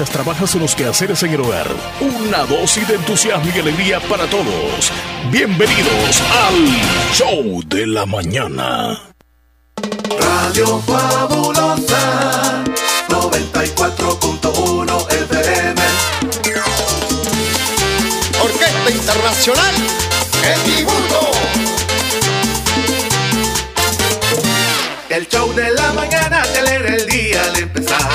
mientras trabajas en los quehaceres en el hogar. Una dosis de entusiasmo y alegría para todos. Bienvenidos al Show de la Mañana. Radio Fabulosa 94.1 FM. Orquesta Internacional Edimundo. El show de la mañana te alegra el día al empezar.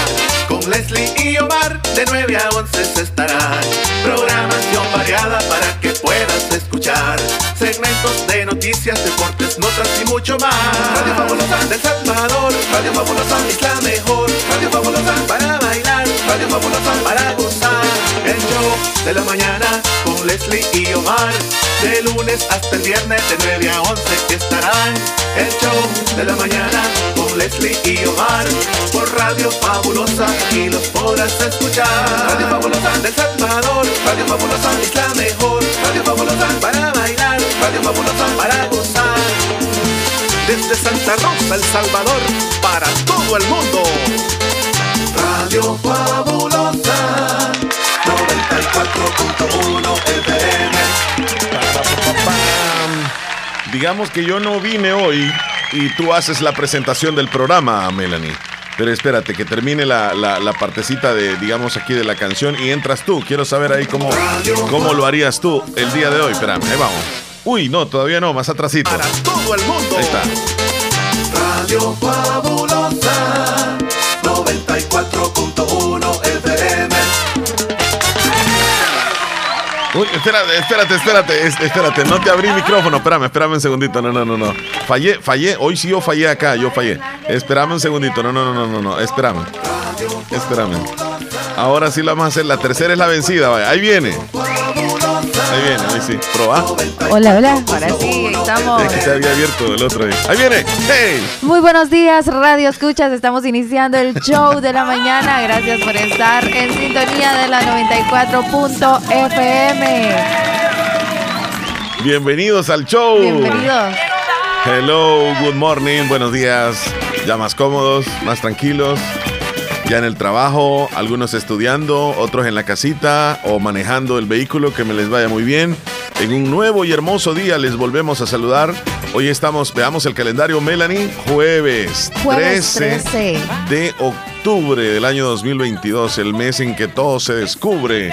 Con Leslie y Omar de 9 a 11 se estarán. Programación variada para que puedas escuchar. Segmentos de noticias, deportes, notas y mucho más. Radio Fabulosa del Salvador. Radio Fabulosa es la mejor. Radio Fabulosa para bailar. Radio Fabulosa para gozar. El show de la mañana con Leslie y Omar. De lunes hasta el viernes de 9 a 11 estarán. El show de la mañana con Leslie y Omar. Por Radio Fabulosa y los podrás escuchar. Radio Fabulosa del Salvador. Radio Fabulosa es la mejor. Radio Fabulosa para bailar. Radio Fabulosa para gozar. Desde Santa Rosa, El Salvador, para todo el mundo. Radio Fabulosa 94.1 FM. Digamos que yo no vine hoy y tú haces la presentación del programa, Melanie. Pero espérate, que termine la, la- la partecita de, digamos, aquí de la canción y entras tú. Quiero saber ahí cómo, cómo lo harías tú el día de hoy. Espérame, ahí vamos. Uy, no, todavía no, más atrasito. Para todo el mundo. Ahí está. Radio Fabulosa 94.1 Uy, espérate, espérate, espérate, es- espérate, no te abrí el micrófono, espérame, espérame un segundito, no, no, no, no. Fallé, fallé, hoy sí yo fallé acá, yo fallé. Espérame un segundito, no, no, no, no, no, no, espérame. Espérame. Ahora sí la vamos a hacer, la tercera es la vencida, vaya, ahí viene. Ahí viene, ahí sí, proba. Hola, hola. Ahora sí, estamos. Es que se había abierto el otro ahí. Ahí viene, hey. Muy buenos días, Radio Escuchas. Estamos iniciando el show de la mañana. Gracias por estar en sintonía de la 94.fm. Bienvenidos al show. Bienvenidos. Hello, good morning, buenos días. Ya más cómodos, más tranquilos. Ya en el trabajo, algunos estudiando, otros en la casita o manejando el vehículo, que me les vaya muy bien. En un nuevo y hermoso día les volvemos a saludar. Hoy estamos, veamos el calendario Melanie, jueves, Jueves 13 13. de octubre del año 2022, el mes en que todo se descubre.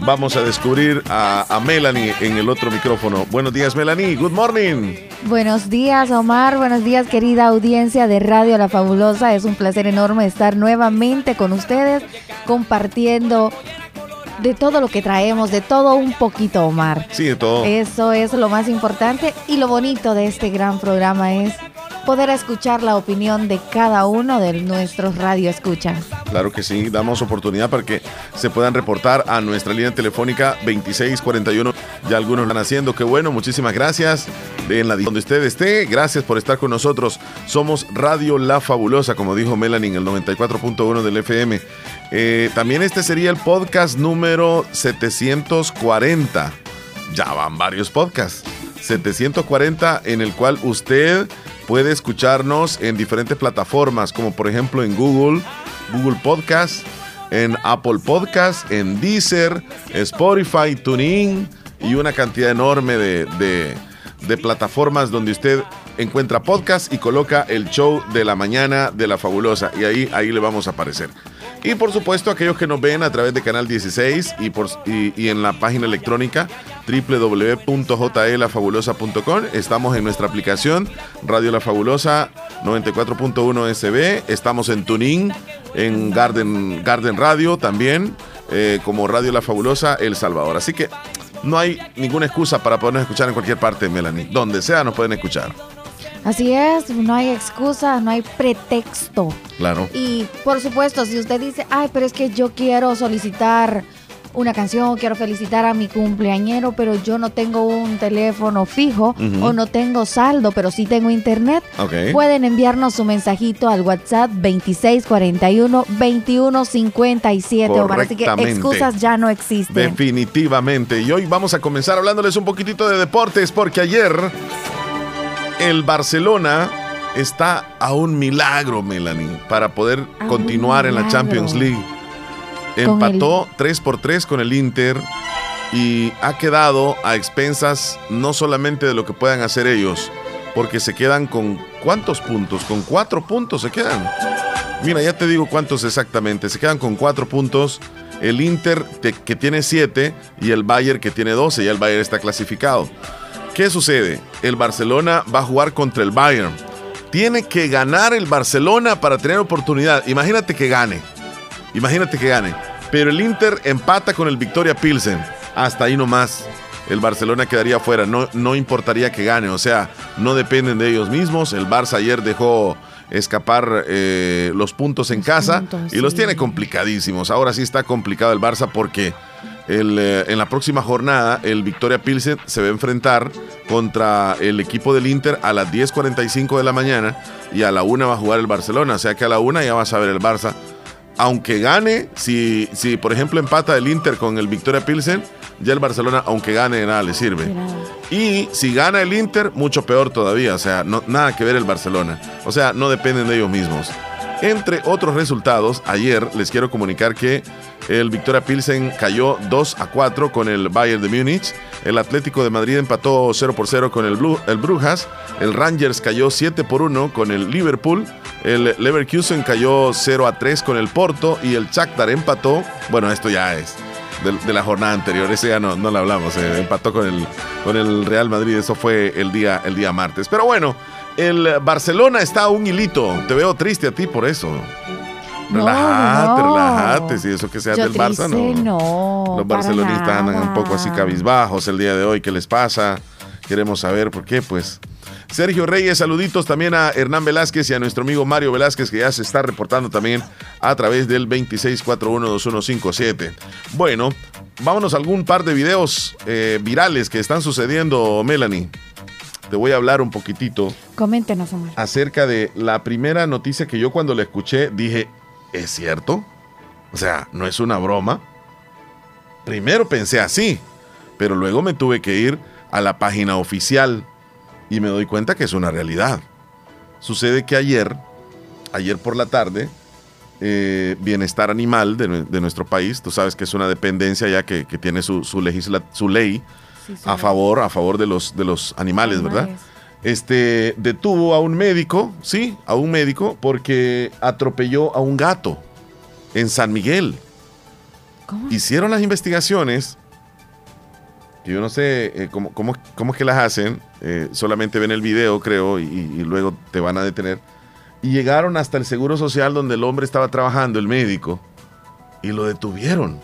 Vamos a descubrir a, a Melanie en el otro micrófono. Buenos días Melanie, good morning. Buenos días, Omar. Buenos días, querida audiencia de Radio La Fabulosa. Es un placer enorme estar nuevamente con ustedes compartiendo de todo lo que traemos, de todo un poquito, Omar. Sí, de todo. Eso es lo más importante y lo bonito de este gran programa es poder escuchar la opinión de cada uno de nuestros radio escuchas. Claro que sí, damos oportunidad para que se puedan reportar a nuestra línea telefónica 2641. Ya algunos lo están haciendo, qué bueno, muchísimas gracias. En la donde usted esté, gracias por estar con nosotros. Somos Radio La Fabulosa, como dijo Melanie en el 94.1 del FM. Eh, también este sería el podcast número 740. Ya van varios podcasts. 740 en el cual usted puede escucharnos en diferentes plataformas, como por ejemplo en Google, Google Podcast, en Apple Podcast, en Deezer, Spotify, TuneIn y una cantidad enorme de, de- plataformas donde usted encuentra podcast y coloca el show de la mañana de la fabulosa y ahí, ahí le vamos a aparecer. Y por supuesto aquellos que nos ven a través de Canal 16 y, por, y, en la página electrónica www.jlafabulosa.com. Estamos en nuestra aplicación Radio La Fabulosa 94.1 SB. Estamos en Tuning, en Garden, Garden Radio también, eh, como Radio La Fabulosa El Salvador. Así que no hay ninguna excusa para podernos escuchar en cualquier parte, Melanie. Donde sea nos pueden escuchar. Así es, no hay excusa, no hay pretexto. Claro. Y por supuesto, si usted dice, ay, pero es que yo quiero solicitar una canción, quiero felicitar a mi cumpleañero, pero yo no tengo un teléfono fijo o no tengo saldo, pero sí tengo internet, Ok. pueden enviarnos su mensajito al WhatsApp 2641-2157. Omar. Así que excusas ya no existen. Definitivamente. Y hoy vamos a comenzar hablándoles un poquitito de deportes porque ayer el Barcelona está a un milagro, Melanie, para poder A continuar en la. Champions League. Empató 3 por 3 con el Inter y ha quedado a expensas no solamente de lo que puedan hacer ellos, porque se quedan con cuántos puntos, con cuatro puntos se quedan. Mira, ya te digo cuántos exactamente, se quedan con cuatro puntos. El Inter que tiene siete y el Bayern que tiene 12, ya el Bayern está clasificado. ¿Qué sucede? El Barcelona va a jugar contra el Bayern. Tiene que ganar el Barcelona para tener oportunidad. Imagínate que gane. Imagínate que gane. Pero el Inter empata con el Victoria Pilsen. Hasta ahí nomás. El Barcelona quedaría fuera. No, no importaría que gane. O sea, no dependen de ellos mismos. El Barça ayer dejó escapar eh, los puntos en casa y los tiene complicadísimos. Ahora sí está complicado el Barça porque el, eh, en la próxima jornada el Victoria Pilsen se va a enfrentar contra el equipo del Inter a las 10.45 de la mañana y a la una va a jugar el Barcelona. O sea que a la una ya vas a ver el Barça aunque gane, si, si por ejemplo empata el Inter con el Victoria Pilsen, ya el Barcelona, aunque gane, nada le sirve. Y si gana el Inter, mucho peor todavía. O sea, no, nada que ver el Barcelona. O sea, no dependen de ellos mismos. Entre otros resultados, ayer les quiero comunicar que el Victoria Pilsen cayó 2 a 4 con el Bayern de Múnich. El Atlético de Madrid empató 0 por 0 con el, el Brujas. El Rangers cayó 7 por 1 con el Liverpool. El Leverkusen cayó 0 a 3 con el Porto. Y el Shakhtar empató. Bueno, esto ya es de, la jornada anterior. Ese ya no, no lo hablamos. Eh, empató con el, con el Real Madrid. Eso fue el día, el día martes. Pero bueno, el Barcelona está a un hilito. Te veo triste a ti por eso. Relájate, relájate. Si eso que sea del Barça, no. Los barcelonistas andan un poco así cabizbajos el día de hoy. ¿Qué les pasa? Queremos saber por qué, pues. Sergio Reyes, saluditos también a Hernán Velázquez y a nuestro amigo Mario Velázquez, que ya se está reportando también a través del 26412157. Bueno, vámonos a algún par de videos eh, virales que están sucediendo, Melanie. Te voy a hablar un poquitito. Coméntenos, Omar. Acerca de la primera noticia que yo cuando la escuché dije, ¿es cierto? O sea, no es una broma. Primero pensé así, pero luego me tuve que ir a la página oficial y me doy cuenta que es una realidad. Sucede que ayer, ayer por la tarde, eh, Bienestar Animal de, nuestro país, tú sabes que es una dependencia ya que, tiene su, su, su ley a favor, a favor de los, de los animales, ¿verdad? Este, detuvo a un médico, sí, a un médico, porque atropelló a un gato en San Miguel. Hicieron las investigaciones yo no sé eh, cómo, cómo, cómo, es que las hacen, eh, solamente ven el video, creo, y, luego te van a detener. Y llegaron hasta el Seguro Social donde el hombre estaba trabajando, el médico, y lo detuvieron.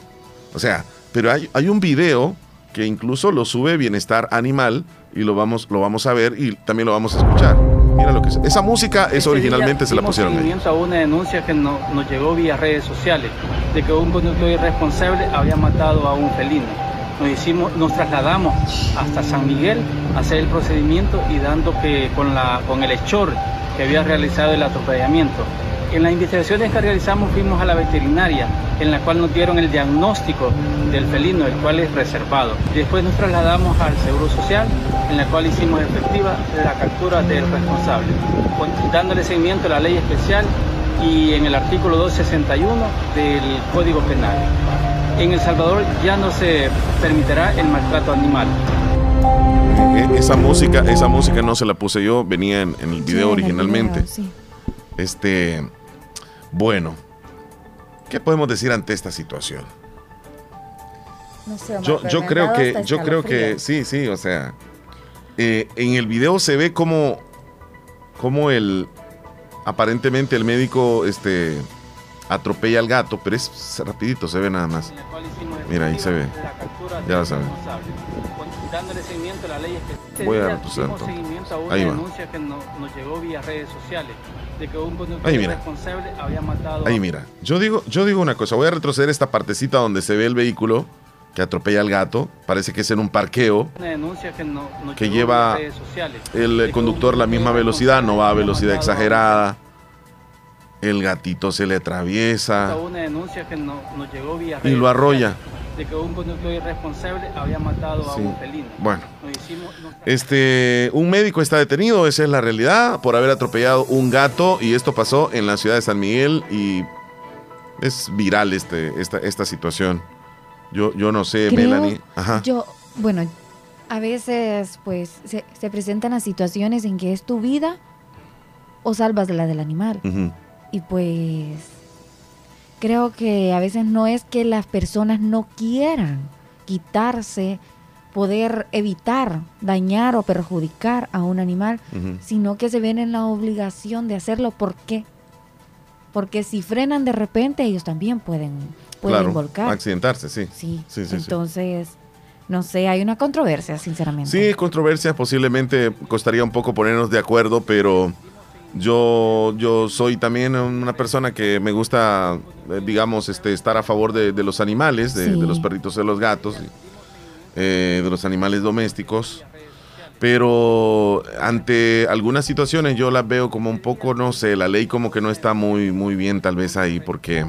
O sea, pero hay, hay un video que incluso lo sube Bienestar Animal y lo vamos, lo vamos a ver y también lo vamos a escuchar. Mira lo que es. Esa música es originalmente se la pusieron ahí. a una denuncia que nos llegó vía redes sociales de que un conductor irresponsable había matado a un felino nos, hicimos, nos trasladamos hasta San Miguel a hacer el procedimiento y dando que con, la, con el hechor que había realizado el atropellamiento. En las investigaciones que realizamos fuimos a la veterinaria, en la cual nos dieron el diagnóstico del felino, el cual es reservado. Después nos trasladamos al Seguro Social, en la cual hicimos efectiva la captura del responsable, dándole seguimiento a la ley especial y en el artículo 261 del Código Penal en El Salvador ya no se permitirá el maltrato animal. Eh, eh, esa música, esa música no se la puse yo, venía en, el video originalmente. Este, bueno, ¿qué podemos decir ante esta situación? No sé, yo, yo creo que, yo creo que sí, sí, o sea, eh, en el video se ve como, como el, aparentemente el médico, este, atropella al gato, pero es rapidito, se ve nada más. Mira, ahí se ve. Ya lo saben. Voy a tu santo. Ahí va. Ahí mira. Ahí mira. Yo digo, yo digo una cosa, voy a retroceder esta partecita donde se ve el vehículo que atropella al gato. Parece que es en un parqueo que lleva el conductor la misma velocidad, no va a velocidad exagerada el gatito se le atraviesa y lo arrolla. De que un conductor irresponsable había matado a un felino. Bueno, este, un médico está detenido, esa es la realidad, por haber atropellado un gato y esto pasó en la ciudad de San Miguel y es viral este, esta, esta situación. Yo, yo no sé, Creo- Melanie. Ajá. Yo, bueno, a veces pues se, se presentan las situaciones en que es tu vida o salvas la del animal. Y pues creo que a veces no es que las personas no quieran quitarse, poder evitar dañar o perjudicar a un animal, sino que se ven en la obligación de hacerlo. ¿Por qué? Porque si frenan de repente, ellos también pueden, pueden Claro, volcar. accidentarse, sí. Sí, Sí, sí, sí. entonces, no sé, hay una controversia, sinceramente. Sí, controversia, posiblemente costaría un poco ponernos de acuerdo, pero yo, yo soy también una persona que me gusta, eh, digamos, este, estar a favor de, de los animales, de, Sí. de los perritos de los gatos, eh, de los animales domésticos. Pero ante algunas situaciones yo las veo como un poco, no sé, la ley como que no está muy, muy bien tal vez ahí, porque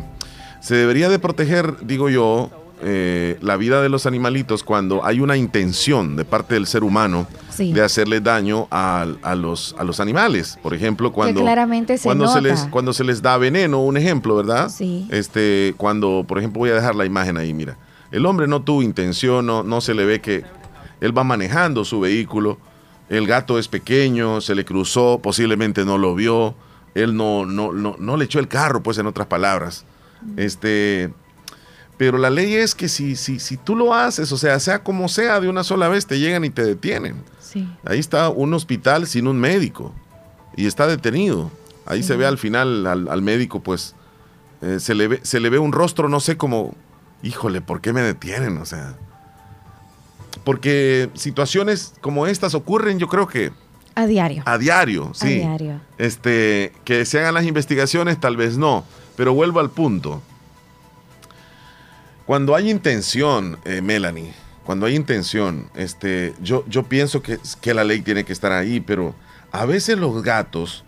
se debería de proteger, digo yo, eh, la vida de los animalitos cuando hay una intención de parte del ser humano Sí. de hacerle daño a, a los, a los animales. Por ejemplo, cuando, claramente se cuando, se les, cuando se les da veneno, un ejemplo, ¿verdad? Sí. Este, cuando, por ejemplo, voy a dejar la imagen ahí, mira. El hombre no tuvo intención, no, no se le ve que él va manejando su vehículo, el gato es pequeño, se le cruzó, posiblemente no lo vio, él no, no, no, no le echó el carro, pues en otras palabras. Este, pero la ley es que si, si, si tú lo haces, o sea, sea como sea, de una sola vez te llegan y te detienen. Sí. Ahí está un hospital sin un médico y está detenido. Ahí se ve al final al, al médico, pues eh, se, le ve, se le ve un rostro, no sé cómo, híjole, ¿por qué me detienen? O sea, porque situaciones como estas ocurren, yo creo que A diario. a diario, sí. A diario. Este, que se hagan las investigaciones, tal vez no, pero vuelvo al punto. Cuando hay intención, eh, Melanie, cuando hay intención, este, yo, yo pienso que, que la ley tiene que estar ahí, pero a veces los gatos,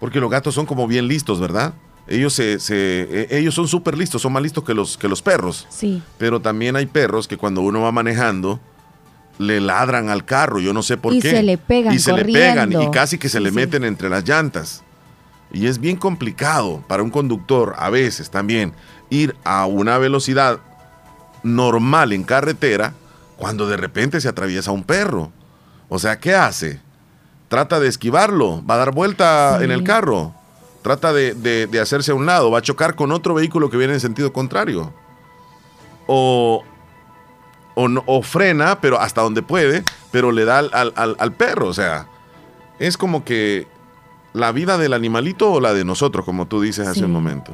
porque los gatos son como bien listos, ¿verdad? Ellos, se, se- eh, ellos son súper listos, son más listos que los, que los perros. Sí. Pero también hay perros que cuando uno va manejando le ladran al carro, yo no sé por Y qué. se le pegan Y se le pegan y corriendo. casi que se Sí, le sí. meten entre las llantas. Y es bien complicado para un conductor a veces también ir a una velocidad normal en carretera cuando de repente se atraviesa un perro. O sea, ¿qué hace? Trata de esquivarlo, va a dar vuelta Sí. en el carro, trata de, de- de hacerse a un lado, va a chocar con otro vehículo que viene en sentido contrario. O, o, no- o frena, pero hasta donde puede, pero le da al, al- al- perro. O sea, es como que la vida del animalito o la de nosotros, como tú dices hace Sí. un momento.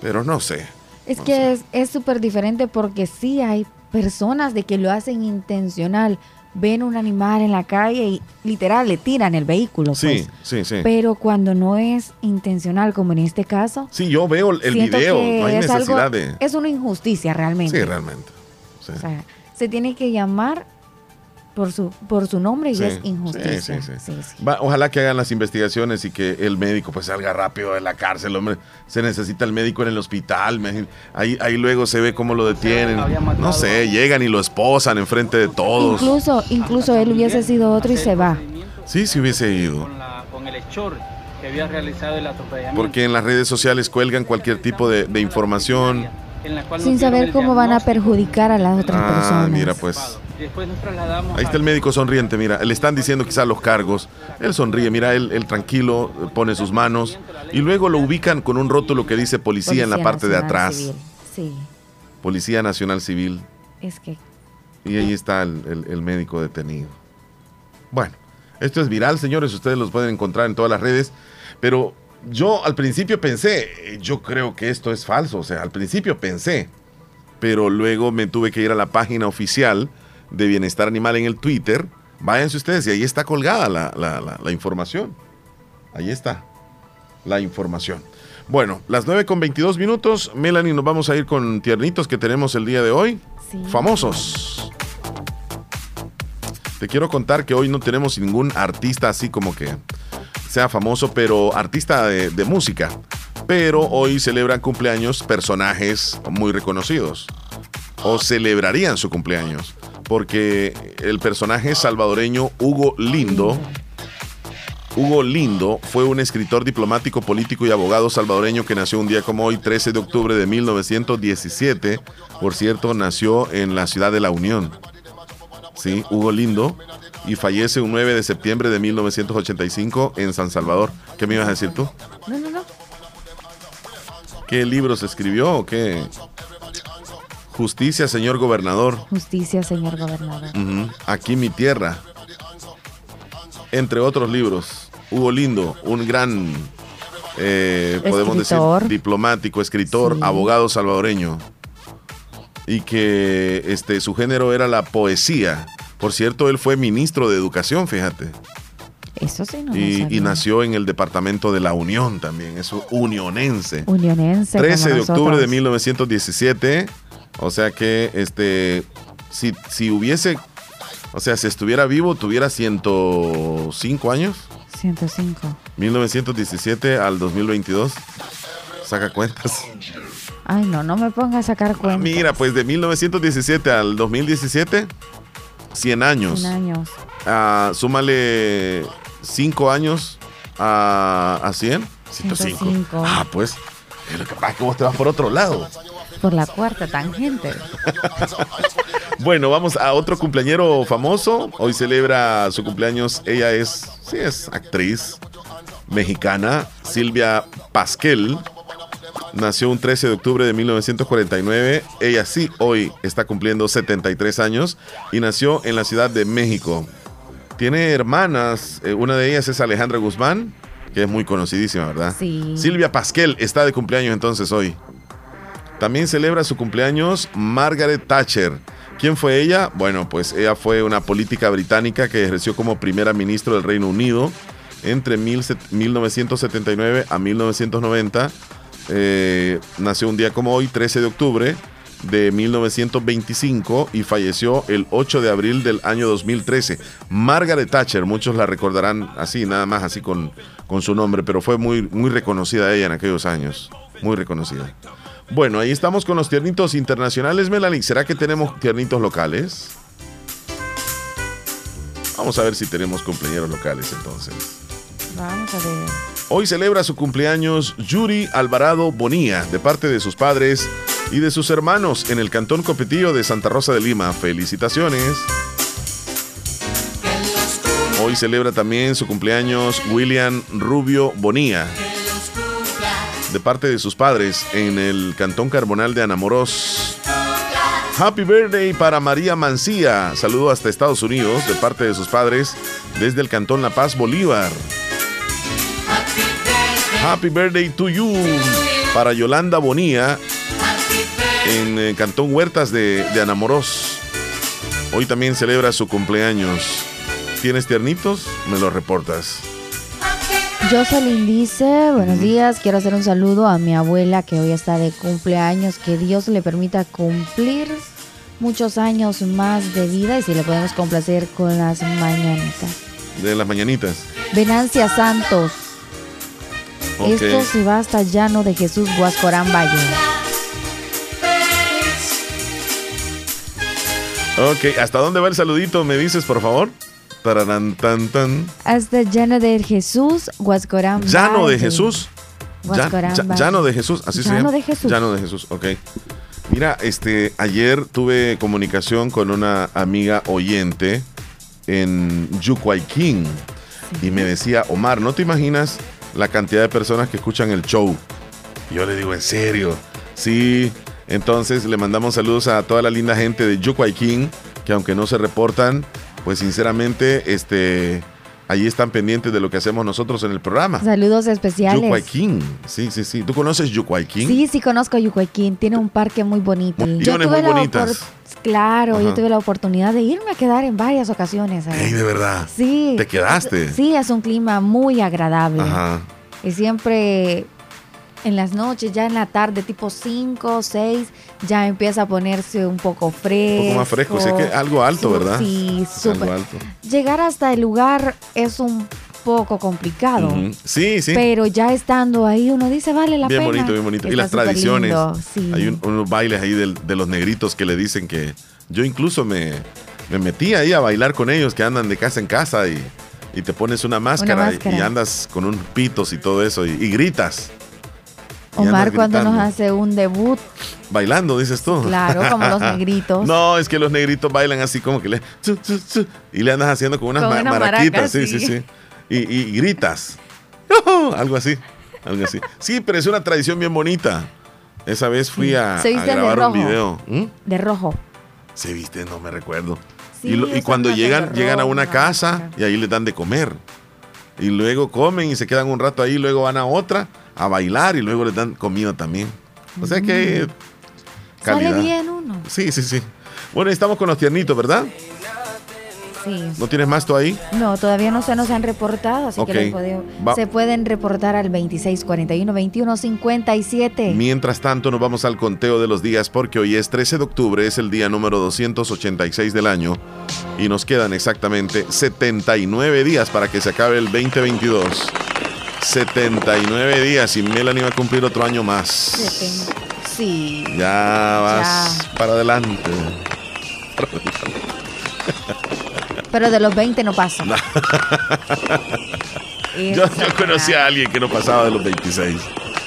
Pero no sé. Es que sé. es- es súper diferente porque sí hay personas de que lo hacen intencional. Ven un animal en la calle y literal le tiran el vehículo. Sí, pues. sí, sí. Pero cuando no es intencional, como en este caso, Sí, yo veo el video, no hay es algo- necesidad de... es una injusticia realmente. Sí, realmente. Sí. O sea, se tiene que llamar por su, por su nombre y Sí, es injusticia. sí, sí, sí. Sí, sí. Va, ojalá que hagan las investigaciones y que el médico pues salga rápido de la cárcel, hombre. Se necesita el médico en el hospital. me- Ahí, ahí luego se ve cómo lo detienen. No sé, llegan y lo esposan enfrente de todos. Incluso, incluso él hubiese sido otro y se va. Sí, si hubiese ido. Con, la- con el hechor que había realizado el atropellamiento. Porque en las redes sociales cuelgan cualquier tipo de, de información. Sin saber cómo van a perjudicar a las otras Ah, personas. mira pues. Después nos trasladamos Ahí está el médico sonriente, mira. Le están diciendo quizás los cargos. Él sonríe, mira, él, él tranquilo, pone sus manos. Y luego lo ubican con un rótulo que dice policía, en la parte de Nacional atrás. Civil. Sí, Policía Nacional Civil. es que Y ahí está el, el- el médico detenido. Bueno, esto es viral, señores. Ustedes los pueden encontrar en todas las redes. Pero yo al principio pensé, yo creo que esto es falso. O sea, al principio pensé. Pero luego me tuve que ir a la página oficial de Bienestar Animal en el Twitter. Váyanse ustedes y ahí está colgada la, la- la- la información. Ahí está la información. Bueno, las 9 con 22 minutos. Melanie, nos vamos a ir con tiernitos que tenemos el día de hoy. sí. Famosos. Te quiero contar que hoy no tenemos ningún artista así como que sea famoso, pero artista de, de música. Pero hoy celebran cumpleaños personajes muy reconocidos. O celebrarían su cumpleaños. Porque el personaje salvadoreño Hugo Lindo Hugo Lindo fue un escritor diplomático, político y abogado salvadoreño que nació un día como hoy, 13 de octubre de 1917. Por cierto, nació en la ciudad de La Unión. Sí, Hugo Lindo. Y fallece un 9 de septiembre de 1985 en San Salvador. ¿Qué me ibas a decir tú? No, no, no. ¿Qué libros escribió o qué? Justicia, señor gobernador. Justicia, señor gobernador. Aquí mi tierra. Entre otros libros. Hugo Lindo, un gran, eh, podemos decir, diplomático, escritor, Sí. abogado salvadoreño. Y que este, su género era la poesía. Por cierto, él fue ministro de Educación, fíjate. Eso sí no Y, y nació en el departamento de la Unión también. Es un unionense. Unionense. 13 como de octubre de nosotros. 1917. O sea que este si, si hubiese, o sea, si estuviera vivo, tuviera 105 años. 105. 1917 al 2022. Saca cuentas. Ay, no, no me ponga a sacar cuentas. Mira, pues de 1917 al 2017, 100 años. 100 años. Ah, súmale 5 años a, a 100. 105. 105. Ah, pues. Lo que pasa es que vos te vas por otro lado. Por la cuarta tangente. Bueno, vamos a otro cumpleañero famoso. Hoy celebra su cumpleaños. Ella es, sí, es actriz mexicana, Silvia Pasquel. Nació un 13 de octubre de 1949. Ella sí, hoy está cumpliendo 73 años y nació en la Ciudad de México. Tiene hermanas, eh, una de ellas es Alejandra Guzmán, que es muy conocidísima, ¿verdad? Sí. Silvia Pasquel está de cumpleaños entonces hoy. También celebra su cumpleaños Margaret Thatcher. ¿Quién fue ella? Bueno, pues ella fue una política británica que ejerció como primera ministra del Reino Unido entre mil set- 1979 a 1990. Eh, nació un día como hoy, 13 de octubre de 1925 y falleció el 8 de abril del año 2013. Margaret Thatcher, muchos la recordarán así, nada más así con, con su nombre, pero fue muy, muy reconocida ella en aquellos años. Muy reconocida. Bueno, ahí estamos con los tiernitos internacionales, Melanie. ¿Será que tenemos tiernitos locales? Vamos a ver si tenemos cumpleaños locales entonces. Vamos a ver. Hoy celebra su cumpleaños Yuri Alvarado Bonilla, de parte de sus padres y de sus hermanos en el Cantón Copetillo de Santa Rosa de Lima. Felicitaciones. Hoy celebra también su cumpleaños William Rubio Bonilla, de parte de sus padres en el Cantón Carbonal de Anamorós. Happy birthday para María Mancía. Saludo hasta Estados Unidos de parte de sus padres desde el Cantón La Paz, Bolívar. Happy birthday to you para Yolanda Bonilla en eh, Cantón Huertas de, de Anamorós. Hoy también celebra su cumpleaños. ¿Tienes tiernitos? Me lo reportas. Jocelyn dice, buenos días, quiero hacer un saludo a mi abuela que hoy está de cumpleaños, que Dios le permita cumplir muchos años más de vida y si le podemos complacer con las mañanitas. De las mañanitas. Venancia Santos, esto se va hasta Llano de Jesús, Guascorán Valle. Ok, ¿hasta dónde va el saludito? ¿Me dices, por favor? Tararán, tan, tan. Hasta Llano de Jesús, Guascorán Llano de. Jesús. Ya- Guascorán ya- Valle. Llano de Jesús, así se Llano llama. de Jesús. Llano de Jesús, ok. Mira, este, ayer tuve comunicación con una amiga oyente en Yucuayquín y me decía, Omar, ¿no te imaginas la cantidad de personas que escuchan el show? Y yo le digo, ¿en serio? Sí. Entonces le mandamos saludos a toda la linda gente de Yucuayquín, que aunque no se reportan, pues sinceramente, este, allí están pendientes de lo que hacemos nosotros en el programa. Saludos especiales. Yucuayquín, sí, sí, sí. ¿Tú conoces Yucuayquín? Sí, sí conozco Yucuayquín, tiene un parque muy bonito. Montañones muy la bonitas. Claro, yo tuve la oportunidad de irme a quedar en varias ocasiones. Ey, de verdad. Sí. ¿Te quedaste? Sí, es un clima muy agradable. Ajá. Y siempre en las noches, ya en la tarde, tipo 5, 6, ya empieza a ponerse un poco fresco. Un poco más fresco, sé que algo alto, ¿verdad? Sí, súper. alto. Llegar hasta el lugar es un poco complicado. Sí, sí. Pero ya estando ahí uno dice, vale la bien pena. bonito, bien bonito. Y las tradiciones. sí. Hay un- unos bailes ahí de los negritos que le dicen que yo incluso me, me metí ahí a bailar con ellos que andan de casa en casa y y te pones una máscara, y- máscara. Y, andas con un pitos y todo eso y, y gritas. Omar cuando nos hace un debut, Bailando, dices tú. claro, como los negritos. No, es que los negritos bailan así como que le... chu, chu, chu, y le andas haciendo con unas Con ma- unas maraquitas. maracas, sí, sí, sí. sí. Y, y gritas. Algo así. Algo así. Sí, pero es una tradición bien bonita. Esa vez fui a, grabar un video. ¿Mm? De rojo. Se viste, no me recuerdo. Sí, y, lo- y usan cuando llegan, llegan a una casa y ahí les dan de comer. Y luego comen y se quedan un rato ahí, luego van a otra a bailar y luego les dan comida también. O sea que... calidad. Sale bien uno. Sí, sí, sí. Bueno, estamos con los tiernitos, ¿verdad? Sí. ¿No tienes más tú ahí? No, todavía no se nos han reportado, así que se pueden reportar al 2641 2157. Mientras tanto, nos vamos al conteo de los días porque hoy es 13 de octubre, es el día número 286 del año y nos quedan exactamente 79 días para que se acabe el 2022. 79 días y Melanie va a cumplir otro año más. Sí. Ya vas para adelante. Pero de los 20 no pasa. Yo, yo conocí a alguien que no pasaba de los 26.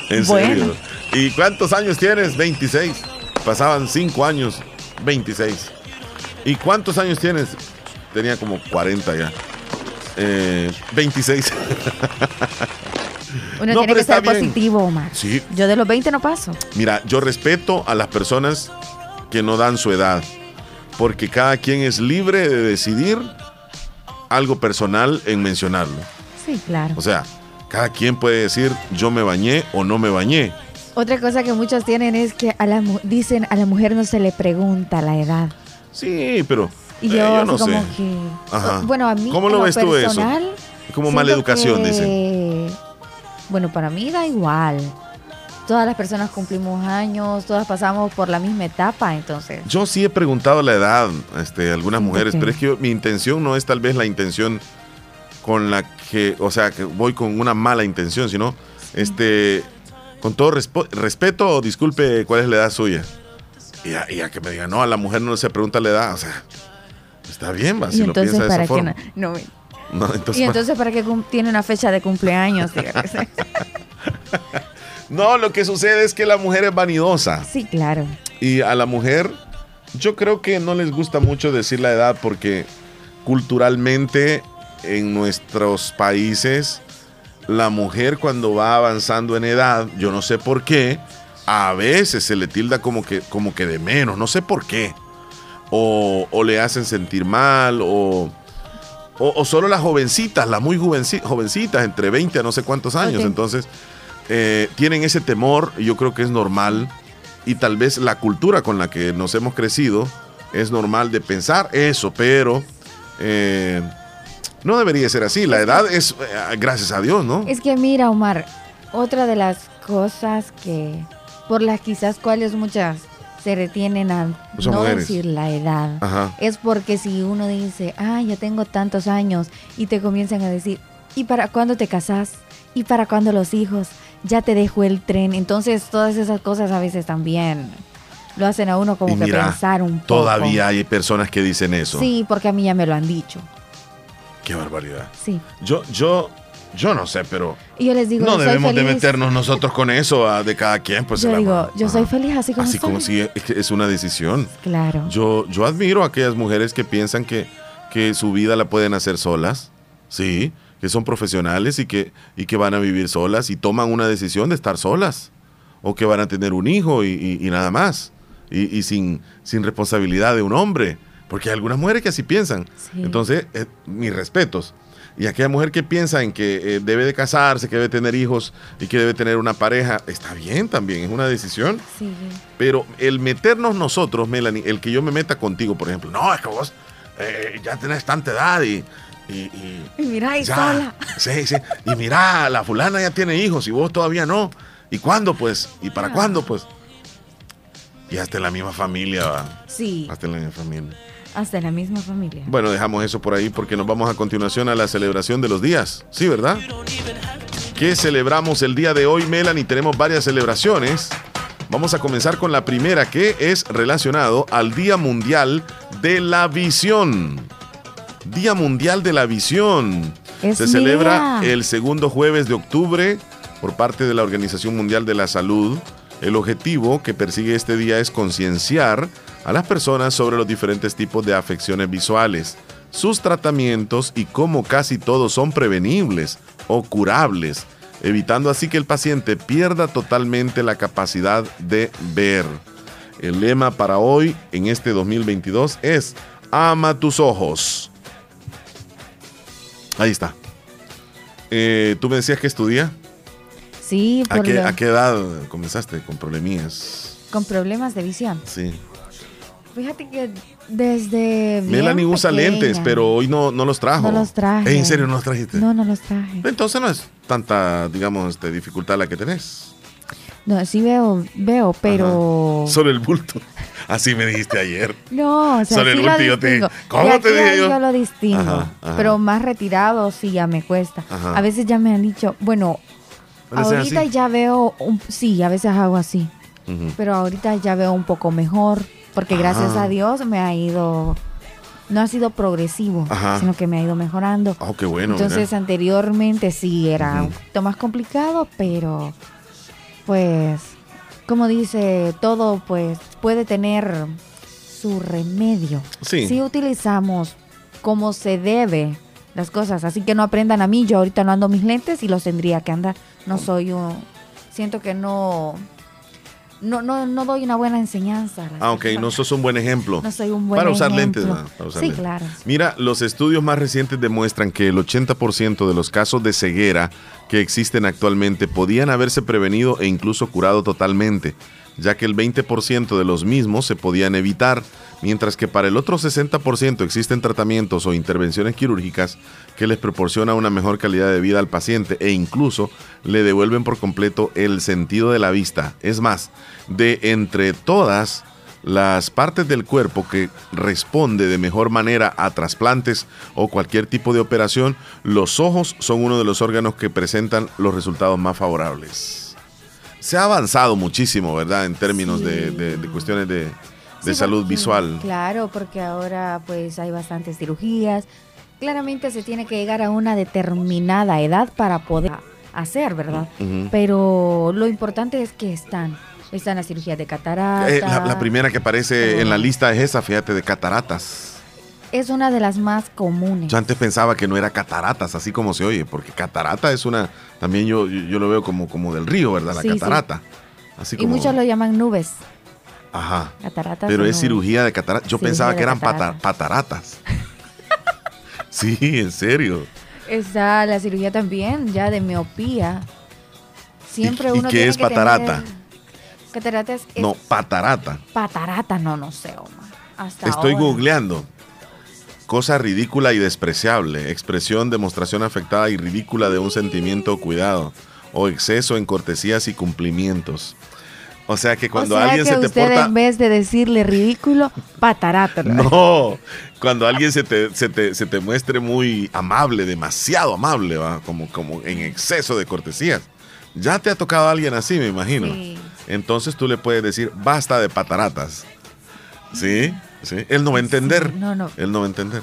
En Bueno. serio. ¿Y cuántos años tienes? 26. Pasaban 5 años. 26. ¿Y cuántos años tienes? Tenía como 40 ya. Eh, 26. Uno No, tiene pero que está ser bien. positivo, Omar. Sí. Yo de los 20 no paso. Mira, yo respeto a las personas que no dan su edad. Porque cada quien es libre de decidir algo personal en mencionarlo. Sí, claro. O sea, cada quien puede decir yo me bañé o no me bañé. Otra cosa que muchos tienen es que a la dicen a la mujer no se le pregunta la edad. Sí, pero eh, yo, no como sé. que... Ajá. Bueno, a mí ¿Cómo lo lo ves tú eso? personal, Como mala educación, que- dicen. Bueno, para mí da igual. Todas las personas cumplimos años, todas pasamos por la misma etapa, entonces... Yo sí he preguntado la edad este, a algunas mujeres, pero es que yo- mi intención no es tal vez la intención con la que, o sea, que voy con una mala intención, sino, este, con todo respo- respeto, o disculpe, ¿cuál es la edad suya? Y a, y a que me digan, no, a la mujer no se pregunta la edad, o sea, está bien, va, si lo piensa de esa para qué forma. no, no, No, entonces, y entonces para qué cum- tiene una fecha de cumpleaños. no, lo que sucede es que la mujer es vanidosa. sí, claro. Y a la mujer, yo creo que no les gusta mucho decir la edad porque culturalmente en nuestros países, la mujer cuando va avanzando en edad, yo no sé por qué, a veces se le tilda como que, como que de menos, no sé por qué. O, o le hacen sentir mal, o, o, o solo las jovencitas, las muy jovenci- jovencitas, entre 20 a no sé cuántos años. Entonces, eh, tienen ese temor, yo creo que es normal, y tal vez la cultura con la que nos hemos crecido es normal de pensar eso, pero eh, no debería ser así. La edad es, eh, gracias a Dios, ¿no? Es que mira, Omar, otra de las cosas que por las quizás cuales muchas se retienen a Muchas no mujeres. decir la edad, Ajá. es porque si uno dice, ah, ya tengo tantos años y te comienzan a decir, ¿y para cuándo te casas? ¿Y para cuándo los hijos? Ya te dejó el tren. Entonces todas esas cosas a veces también lo hacen a uno como Y que mira, pensar un poco. Todavía hay personas que dicen eso. Sí, porque a mí ya me lo han dicho. Qué barbaridad. Sí. Yo, yo, yo no sé, pero Y yo les digo, no debemos de meternos nosotros con eso de cada quien. Pues Yo digo, yo soy feliz así como Así como si es, es una decisión. Claro. Yo, yo admiro a aquellas mujeres que piensan que, que su vida la pueden hacer solas, sí, que son profesionales y que, y que van a vivir solas y toman una decisión de estar solas, o que van a tener un hijo y, y- y nada más, y, sin, sin responsabilidad de un hombre, porque hay algunas mujeres que así piensan. Sí. Entonces, eh, mis respetos. Y aquella mujer que piensa en que eh, debe de casarse, que debe tener hijos y que debe tener una pareja, está bien también, es una decisión. Sí. Pero el meternos nosotros, Melanie, el que yo me meta contigo, por ejemplo, no, es que vos eh, ya tenés tanta edad y. y, y- Y mira, y ya". sola. Sí, sí. Y mira, la fulana ya tiene hijos y vos todavía no. ¿Y cuándo, pues? ¿Y para Ah. cuándo, pues? Y hasta en la misma familia, va. Sí, Hasta en la misma familia. hasta la misma familia. Bueno, dejamos eso por ahí porque nos vamos a continuación a la celebración de los días. Sí, ¿verdad? ¿Qué celebramos el día de hoy, Melanie? Tenemos varias celebraciones. Vamos a comenzar con la primera que es relacionado al Día Mundial de la Visión. Día Mundial de la Visión. Se celebra el segundo jueves de octubre por parte de la Organización Mundial de la Salud. El objetivo que persigue este día es concienciar a las personas sobre los diferentes tipos de afecciones visuales, sus tratamientos y cómo casi todos son prevenibles o curables, evitando así que el paciente pierda totalmente la capacidad de ver. El lema para hoy, en este 2022, es Ama tus ojos. Ahí está. Eh, ¿Tú me decías que estudia? Sí, ¿A qué, ¿A qué edad comenzaste con problemas? Con problemas de visión. Sí. Fíjate que desde. Melanie usa lentes, pero hoy no, no los trajo. No los traje. ¿En serio no los trajiste? No, no los traje. Entonces no es tanta, digamos, este, dificultad la que tenés. No, sí veo, veo, pero. Solo el bulto. Así me dijiste ayer. No, o sea, Solo sí el lo yo te. ¿Cómo te dije yo? Yo lo distingo. Ajá, ajá. Pero más retirado sí ya me cuesta. Ajá. A veces ya me han dicho, bueno, ¿Van a hacer ahorita así? ya veo, un- sí, a veces hago así. Pero ahorita ya veo un poco mejor. Porque gracias Ah. a Dios me ha ido. No ha sido progresivo, Ajá. sino que me ha ido mejorando. Oh, qué bueno. Entonces mira. anteriormente sí era Ujú. un poquito más complicado, pero pues como dice, todo pues puede tener su remedio. Sí. Si utilizamos como se debe las cosas, así que no aprendan a mí, yo ahorita no ando mis lentes y los tendría que andar. No soy un siento que no no no no doy una buena enseñanza. Ah, ok, no sos un buen ejemplo. No soy un buen Para usar lentes, ¿no? Para usar sí, lentes. claro. Mira, los estudios más recientes demuestran que el 80% de los casos de ceguera que existen actualmente podían haberse prevenido e incluso curado totalmente, ya que el 20% de los mismos se podían evitar, mientras que para el otro 60% existen tratamientos o intervenciones quirúrgicas que les proporciona una mejor calidad de vida al paciente e incluso le devuelven por completo el sentido de la vista. Es más, de entre todas las partes del cuerpo que responde de mejor manera a trasplantes o cualquier tipo de operación, los ojos son uno de los órganos que presentan los resultados más favorables. Se ha avanzado muchísimo, ¿verdad? En términos de, Sí. de- de cuestiones de, de Sí, salud porque- visual. Claro, porque ahora pues hay bastantes cirugías. Claramente se tiene que llegar a una determinada edad para poder hacer, ¿verdad? Pero lo importante es que están. Están las cirugías de catarata. Eh, la, la primera que aparece en la lista es esa, fíjate, de cataratas. Es una de las más comunes. Yo antes pensaba que no era cataratas, así como se oye, porque catarata es una, también yo, yo, lo veo como, como del río, ¿verdad? La Sí, sí. catarata. Así y como, muchos lo llaman nubes. Ajá. Cataratas. Pero es nubes. cirugía de cataratas. Yo Cirugía pensaba que eran catarata. pataratas. sí, en serio. Está la cirugía también, ya de miopía. Siempre ¿Y- y uno qué tiene es que patarata? tener- Catarata es, es No, patarata. patarata, no, no sé, Omar. Hasta Estoy ahora. googleando. Cosa ridícula y despreciable. Expresión, demostración afectada y ridícula de un sentimiento o cuidado. O exceso en cortesías y cumplimientos. O sea que cuando o sea alguien que se te usted porta. en vez de decirle ridículo, patarata. ¿no? No, cuando alguien se te, se te, se te muestre muy amable, demasiado amable, ¿va? Como, como en exceso de cortesías. Ya te ha tocado a alguien así, me imagino. Sí. Entonces tú le puedes decir, basta de pataratas. ¿Sí? ¿Sí? Él no va a entender. no, no. Él no va a entender.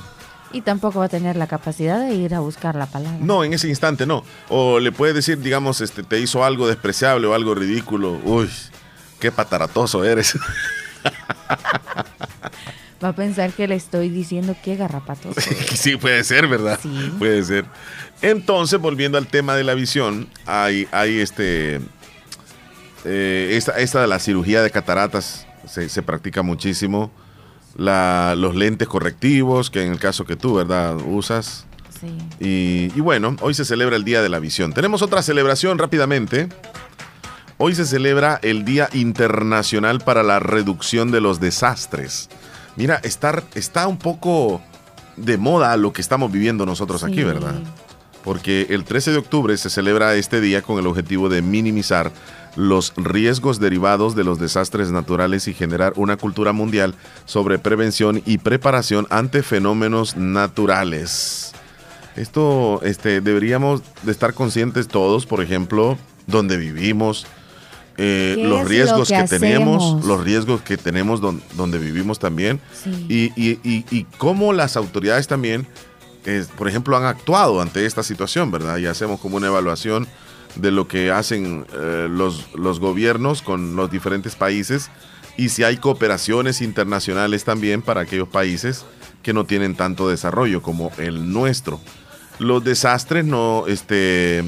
Y tampoco va a tener la capacidad de ir a buscar la palabra. No, en ese instante no. O le puedes decir, digamos, este, te hizo algo despreciable o algo ridículo. Uy, qué pataratoso eres. Va a pensar que le estoy diciendo que garrapatoso. sí, puede ser, ¿verdad? Sí. Puede ser. Entonces, volviendo al tema de la visión, hay, hay este. eh, esta, esta de la cirugía de cataratas se, se practica muchísimo. La, los lentes correctivos, que en el caso que tú, ¿verdad? Usas. Sí. Y, y bueno, hoy se celebra el Día de la Visión. Tenemos otra celebración rápidamente. Hoy se celebra el Día Internacional para la Reducción de los Desastres. Mira, está, está un poco de moda lo que estamos viviendo nosotros aquí. ¿verdad? Porque el 13 de octubre se celebra este día con el objetivo de minimizar los riesgos derivados de los desastres naturales y generar una cultura mundial sobre prevención y preparación ante fenómenos naturales. Esto este, deberíamos de estar conscientes todos, por ejemplo, donde vivimos, eh, ¿Qué los es riesgos lo que, que tenemos, los riesgos que tenemos don- donde vivimos también Sí. y, y, y, y cómo las autoridades también por ejemplo, han actuado ante esta situación, ¿verdad? Y hacemos como una evaluación de lo que hacen eh, los, los gobiernos con los diferentes países y si hay cooperaciones internacionales también para aquellos países que no tienen tanto desarrollo como el nuestro. Los desastres no, este,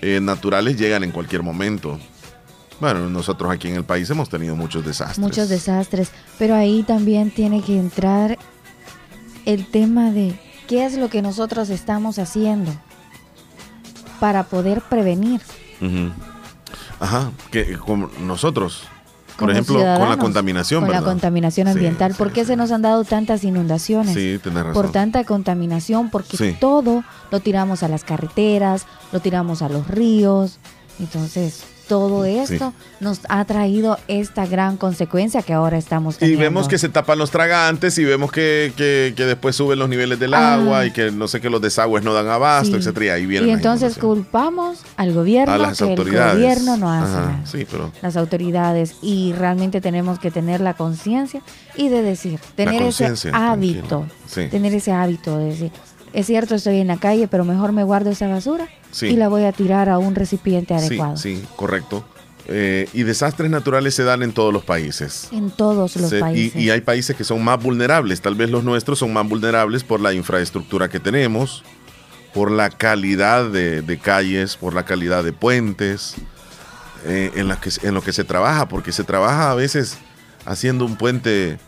eh, naturales llegan en cualquier momento. Bueno, nosotros aquí en el país hemos tenido muchos desastres. Muchos desastres, pero ahí también tiene que entrar el tema de qué es lo que nosotros estamos haciendo para poder prevenir. Ajá, que como nosotros, por como ejemplo, con la contaminación, Con la contaminación ambiental. sí, ¿Por qué sí. se nos han dado tantas inundaciones? Sí, tenés razón. Por tanta contaminación, porque todo lo tiramos a las carreteras, lo tiramos a los ríos. Entonces, todo esto nos ha traído esta gran consecuencia que ahora estamos Y teniendo. vemos que se tapan los tragantes y vemos que, que- que después suben los niveles del Ah. agua y que no sé que los desagües no dan abasto, Sí. etcétera. Y viene Y entonces culpamos al gobierno a las que autoridades. el gobierno no hace Ajá, nada. Sí, pero las autoridades y realmente tenemos que tener la conciencia y de decir, tener ese hábito, tener ese hábito de decir, es cierto, estoy en la calle, pero mejor me guardo esa basura Sí. y la voy a tirar a un recipiente adecuado. sí, sí, correcto. Eh, y desastres naturales se dan en todos los países. En todos los Se- y- países. Y, hay países que son más vulnerables. Tal vez los nuestros son más vulnerables por la infraestructura que tenemos, por la calidad de, de calles, por la calidad de puentes, eh, en, la que, en lo que se trabaja, porque se trabaja a veces haciendo un puente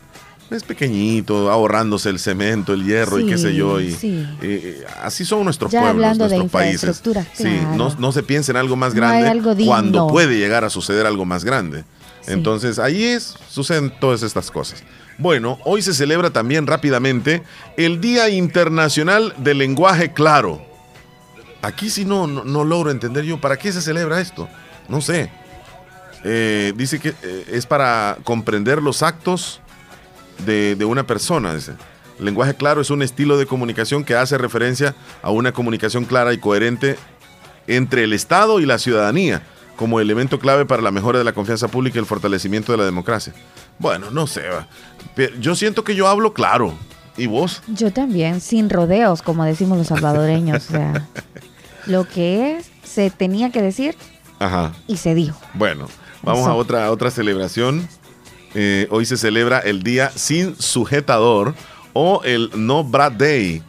es pequeñito, ahorrándose el cemento, el hierro y qué sé yo. Y, Sí, sí. eh, así son nuestros Ya pueblos, hablando de nuestros países. Sí, no, no se piensa en algo más No grande algo cuando puede llegar a suceder algo más grande. Entonces ahí es, suceden todas estas cosas. Bueno, hoy se celebra también rápidamente el Día Internacional del Lenguaje Claro. Aquí sí no, no, no logro entender yo, ¿para qué se celebra esto? No sé. Eh, dice que eh, es para comprender los actos de, de una persona. Dice. Lenguaje claro es un estilo de comunicación que hace referencia a una comunicación clara y coherente entre el Estado y la ciudadanía como elemento clave para la mejora de la confianza pública y el fortalecimiento de la democracia. Bueno, no sé. yo siento que yo hablo claro. ¿Y vos? Yo también, sin rodeos, como decimos los salvadoreños. o sea, lo que es, se tenía que decir Ajá. y se dijo. Bueno, vamos Eso. a otra, a otra celebración. Eh, hoy se celebra el Día Sin Sujetador o el No Bra Day.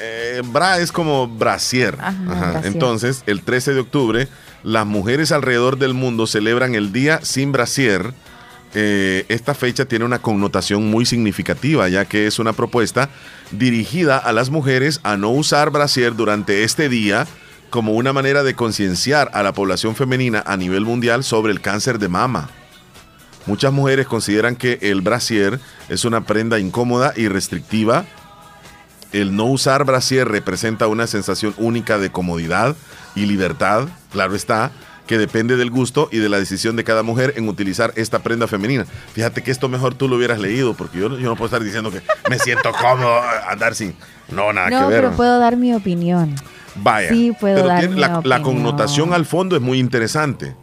Eh, bra es como brasier. Ajá, Ajá. brasier. Entonces, el 13 de octubre, las mujeres alrededor del mundo celebran el Día Sin Brasier. Eh, esta fecha tiene una connotación muy significativa, ya que es una propuesta dirigida a las mujeres a no usar brasier durante este día como una manera de concienciar a la población femenina a nivel mundial sobre el cáncer de mama. Muchas mujeres consideran que el brasier es una prenda incómoda y restrictiva. El no usar brasier representa una sensación única de comodidad y libertad, claro está, que depende del gusto y de la decisión de cada mujer en utilizar esta prenda femenina. Fíjate que esto mejor tú lo hubieras leído, porque yo, yo no puedo estar diciendo que me siento cómodo andar sin... No, nada no, que ver. pero puedo dar mi opinión. Vaya. Sí, puedo pero dar tiene- mi la, la opinión. connotación al fondo es muy interesante.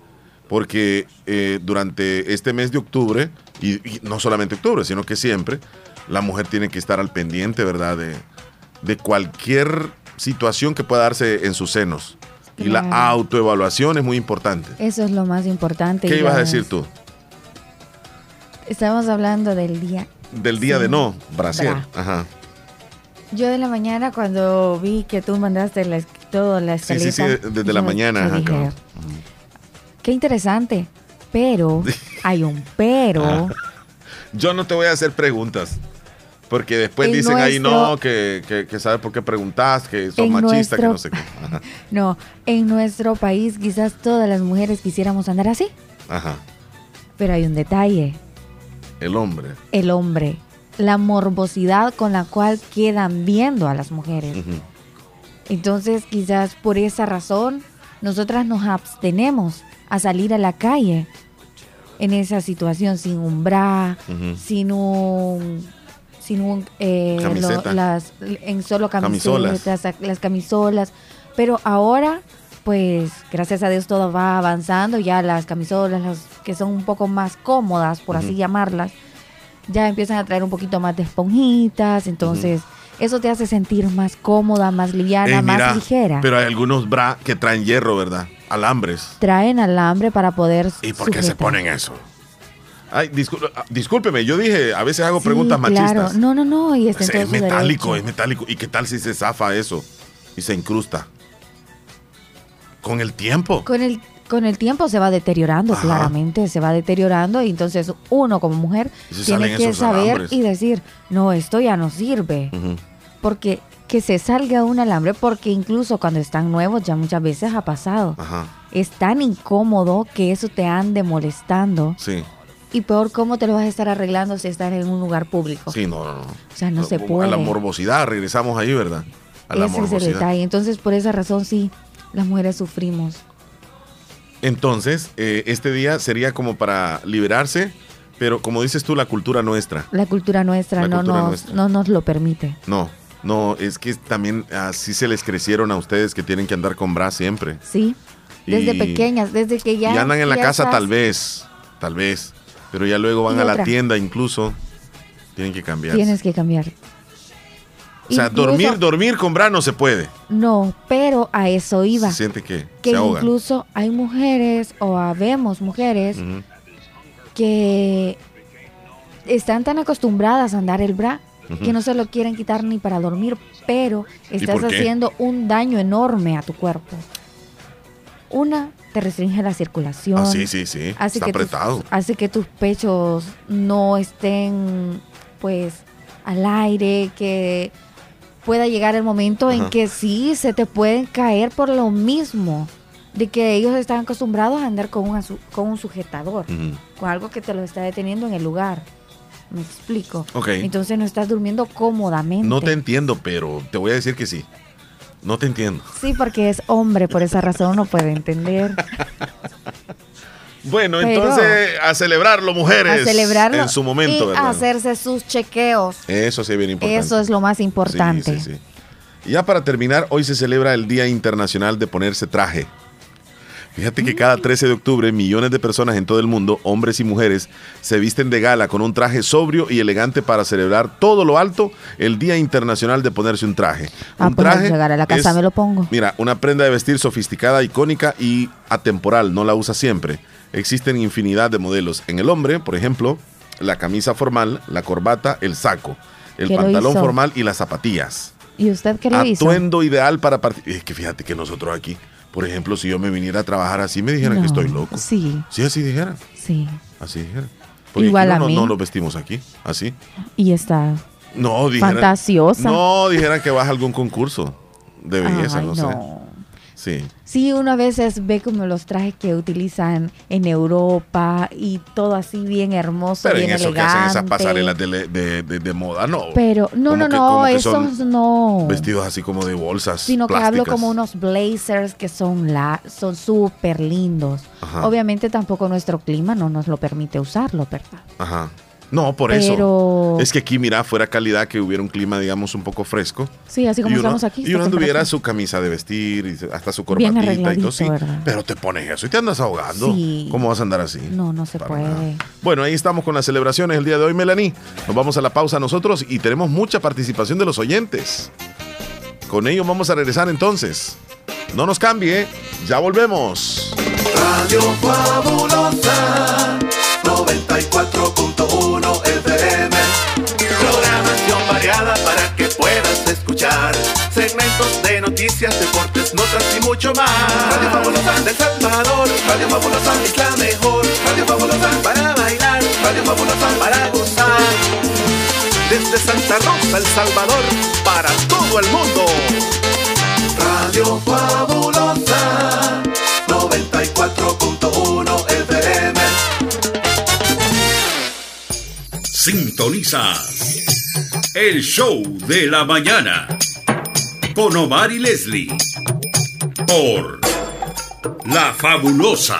Porque eh, durante este mes de octubre, y, y no solamente octubre, sino que siempre, la mujer tiene que estar al pendiente, ¿verdad? De, de cualquier situación que pueda darse en sus senos. Y la autoevaluación es muy importante. Eso es lo más importante. ¿Qué ibas a decir tú? Estamos hablando del día. Del día Sí. de no, brasier. Bra. Ajá. Yo de la mañana cuando vi que tú mandaste la, todo la Sí, escaleta. sí, sí, desde la mañana, ajá, dije. Qué interesante. Pero, hay un pero. Ah. Yo no te voy a hacer preguntas. Porque después En dicen ahí no, que, que, que sabes por qué preguntas, que son machistas, que no sé qué. Ajá. No, en nuestro país quizás todas las mujeres quisiéramos andar así. Ajá. Pero hay un detalle. El hombre. El hombre. La morbosidad con la cual quedan viendo a las mujeres. Entonces, quizás por esa razón, nosotras nos abstenemos a salir a la calle en esa situación sin un bra, sin un sin un eh, las en solo Camisolas. camisetas, las camisolas, pero ahora pues gracias a Dios todo va avanzando, ya las camisolas las que son un poco más cómodas, por así llamarlas, ya empiezan a traer un poquito más de esponjitas, entonces eso te hace sentir más cómoda, más liviana, Eh, más ligera. Pero hay algunos bra que traen hierro, ¿verdad? Alambres. Traen alambre para poder ¿Y por qué se ponen eso? Ay, ah, discúlpeme, yo dije, a veces hago preguntas Sí, claro. machistas. No, no, no, y Es, es metálico, derecho. es metálico. ¿Y qué tal si se zafa eso? Y se incrusta. Con el tiempo. Con el, con el tiempo se va deteriorando, Ajá. claramente, se va deteriorando y entonces uno como mujer tiene que saber alambres. y decir, no, esto ya no sirve. Porque que se salga un alambre, porque incluso cuando están nuevos ya muchas veces ha pasado. Ajá, Es tan incómodo que eso te ande molestando sí. y peor cómo te lo vas a estar arreglando si estás en un lugar público. Sí, no, no, no. O sea, no se puede. A la morbosidad, regresamos ahí, ¿verdad? A la Ese es el morbosidad. detalle. Entonces, por esa razón, sí, las mujeres sufrimos. Entonces, eh, este día sería como para liberarse, pero como dices tú, la cultura nuestra. La cultura nuestra, La no, cultura nos, nuestra. no nos lo permite. No, no, es que también así se les crecieron a ustedes que tienen que andar con bra siempre. Sí, desde Y- pequeñas, desde que ya. y andan en la casa tal vez, tal vez, pero ya luego van a la tienda incluso, tienen que cambiar. Tienes que cambiar. O sea, Incluso- dormir, dormir con bra no se puede. No, pero a eso iba. Se siente que, que se incluso hay mujeres o habemos mujeres que están tan acostumbradas a andar el bra. Que no se lo quieren quitar ni para dormir, pero estás haciendo un daño enorme a tu cuerpo. Una, te restringe la circulación. Ah, sí, sí, sí. hace Está que tus- apretado. hace que tus pechos no estén pues al aire, que pueda llegar el momento en que sí se te pueden caer por lo mismo de que ellos están acostumbrados a andar con un, con un sujetador, con algo que te lo está deteniendo en el lugar. Me explico. Entonces no estás durmiendo cómodamente. No te entiendo, pero te voy a decir que sí. No te entiendo. Sí, porque es hombre, por esa razón no puede entender. Bueno, Pero- entonces a celebrarlo, mujeres. a celebrarlo En su momento, y ¿verdad? hacerse sus chequeos. Eso sí es bien importante. Eso es lo más importante. Sí, sí, sí. Y ya para terminar, hoy se celebra el Día Internacional de Ponerse Traje. Fíjate que cada 13 de octubre millones de personas en todo el mundo, hombres y mujeres, se visten de gala con un traje sobrio y elegante para celebrar todo lo alto el Día Internacional de ponerse un traje. Ah, un pues llegar a la casa es- me lo pongo. Mira, una prenda de vestir sofisticada, icónica y atemporal, no la usa siempre. Existen infinidad de modelos. En el hombre, por ejemplo, la camisa formal, la corbata, el saco, el ¿Qué lo pantalón formal y las zapatillas. ¿Y usted qué lo hizo? Atuendo ideal para partir. Es que fíjate que nosotros aquí, por ejemplo, si yo me viniera a trabajar así, me dijeran No, que estoy loco. Sí, Sí, así dijeran. sí. Así dijeran. Porque Igual a no, mí. no, no nos vestimos aquí, así. Y está No, dijeran. fantasiosa. No, dijeran que vas a algún concurso de belleza, Ay, no, sé. Sí. Sí, uno a veces ve como los trajes que utilizan en Europa y todo así bien hermoso, Pero en eso que hacen esas pasarelas de, de- de- de moda, no. Pero no, no, que- no, esos no. Vestidos así como de bolsas. Sino que hablo como unos blazers que son la, son súper lindos. Ajá. Obviamente tampoco nuestro clima no nos lo permite usarlo, ¿verdad? Ajá. No, por Pero- eso. Es que aquí, mira, fuera calidad que hubiera un clima, digamos, un poco fresco. Sí, así como uno, estamos aquí. Y uno anduviera su camisa de vestir, y hasta su corbatita y todo, sí. ¿verdad? Pero te pones eso y te andas ahogando. Sí. ¿Cómo vas a andar así? No, no se Para puede. nada. Bueno, ahí estamos con las celebraciones el día de hoy, Melanie. Nos vamos a la pausa nosotros y tenemos mucha participación de los oyentes. Con ello vamos a regresar entonces. No nos cambie, ya volvemos. Radio Fabulosa 94.1 FM Programación variada para que puedas escuchar. Segmentos de noticias, deportes, notas y mucho más. Radio Fabulosa del Salvador. Radio Fabulosa es la mejor. Radio Fabulosa para bailar. Radio Fabulosa para gozar Desde Santa Rosa, El Salvador Para todo el mundo Radio Fabulosa 94.1 FM Sintonizas el show de la mañana con Omar y Leslie por La Fabulosa.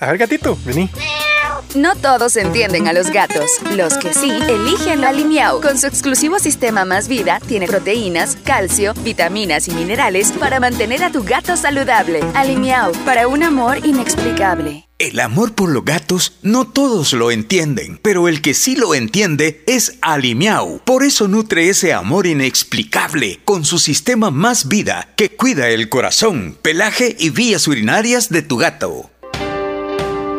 A ver, gatito, vení. No todos entienden a los gatos. Los que sí, eligen Alimiao. Con su exclusivo sistema Más Vida, tiene proteínas, calcio, vitaminas y minerales para mantener a tu gato saludable. Alimiao, para un amor inexplicable. El amor por los gatos no todos lo entienden, pero el que sí lo entiende es Alimiao. Por eso nutre ese amor inexplicable con su sistema Más Vida que cuida el corazón, pelaje y vías urinarias de tu gato.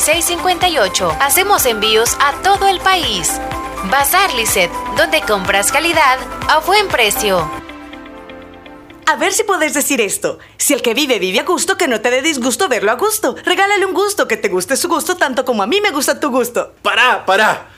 58. Hacemos envíos a todo el país. Bazar Lisset, donde compras calidad a buen precio. A ver si puedes decir esto. Si el que vive vive a gusto, que no te dé disgusto verlo a gusto. Regálale un gusto, que te guste su gusto tanto como a mí me gusta tu gusto. ¡Para, para!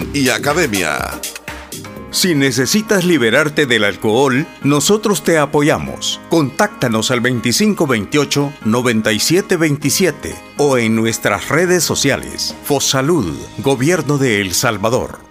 y Academia. Si necesitas liberarte del alcohol, nosotros te apoyamos. Contáctanos al 2528-9727 o en nuestras redes sociales. Fosalud, Gobierno de El Salvador.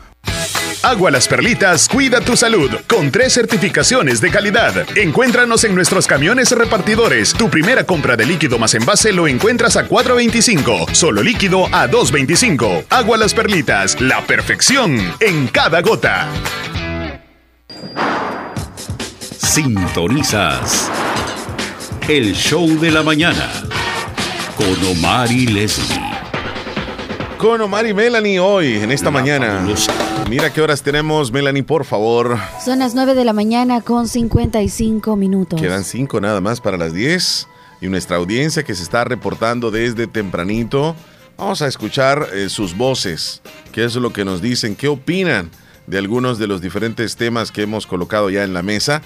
Agua Las Perlitas cuida tu salud con tres certificaciones de calidad. Encuéntranos en nuestros camiones repartidores. Tu primera compra de líquido más envase lo encuentras a 4.25. Solo líquido a 2.25. Agua Las Perlitas, la perfección en cada gota. Sintonizas el show de la mañana con Omar y Leslie. Con Omar y Melanie hoy, en esta mañana. Mira qué horas tenemos, Melanie, por favor. Son las 9 de la mañana con 55 minutos. Quedan 5 nada más para las 10. Y nuestra audiencia que se está reportando desde tempranito. Vamos a escuchar eh, sus voces. ¿Qué es lo que nos dicen? ¿Qué opinan de algunos de los diferentes temas que hemos colocado ya en la mesa?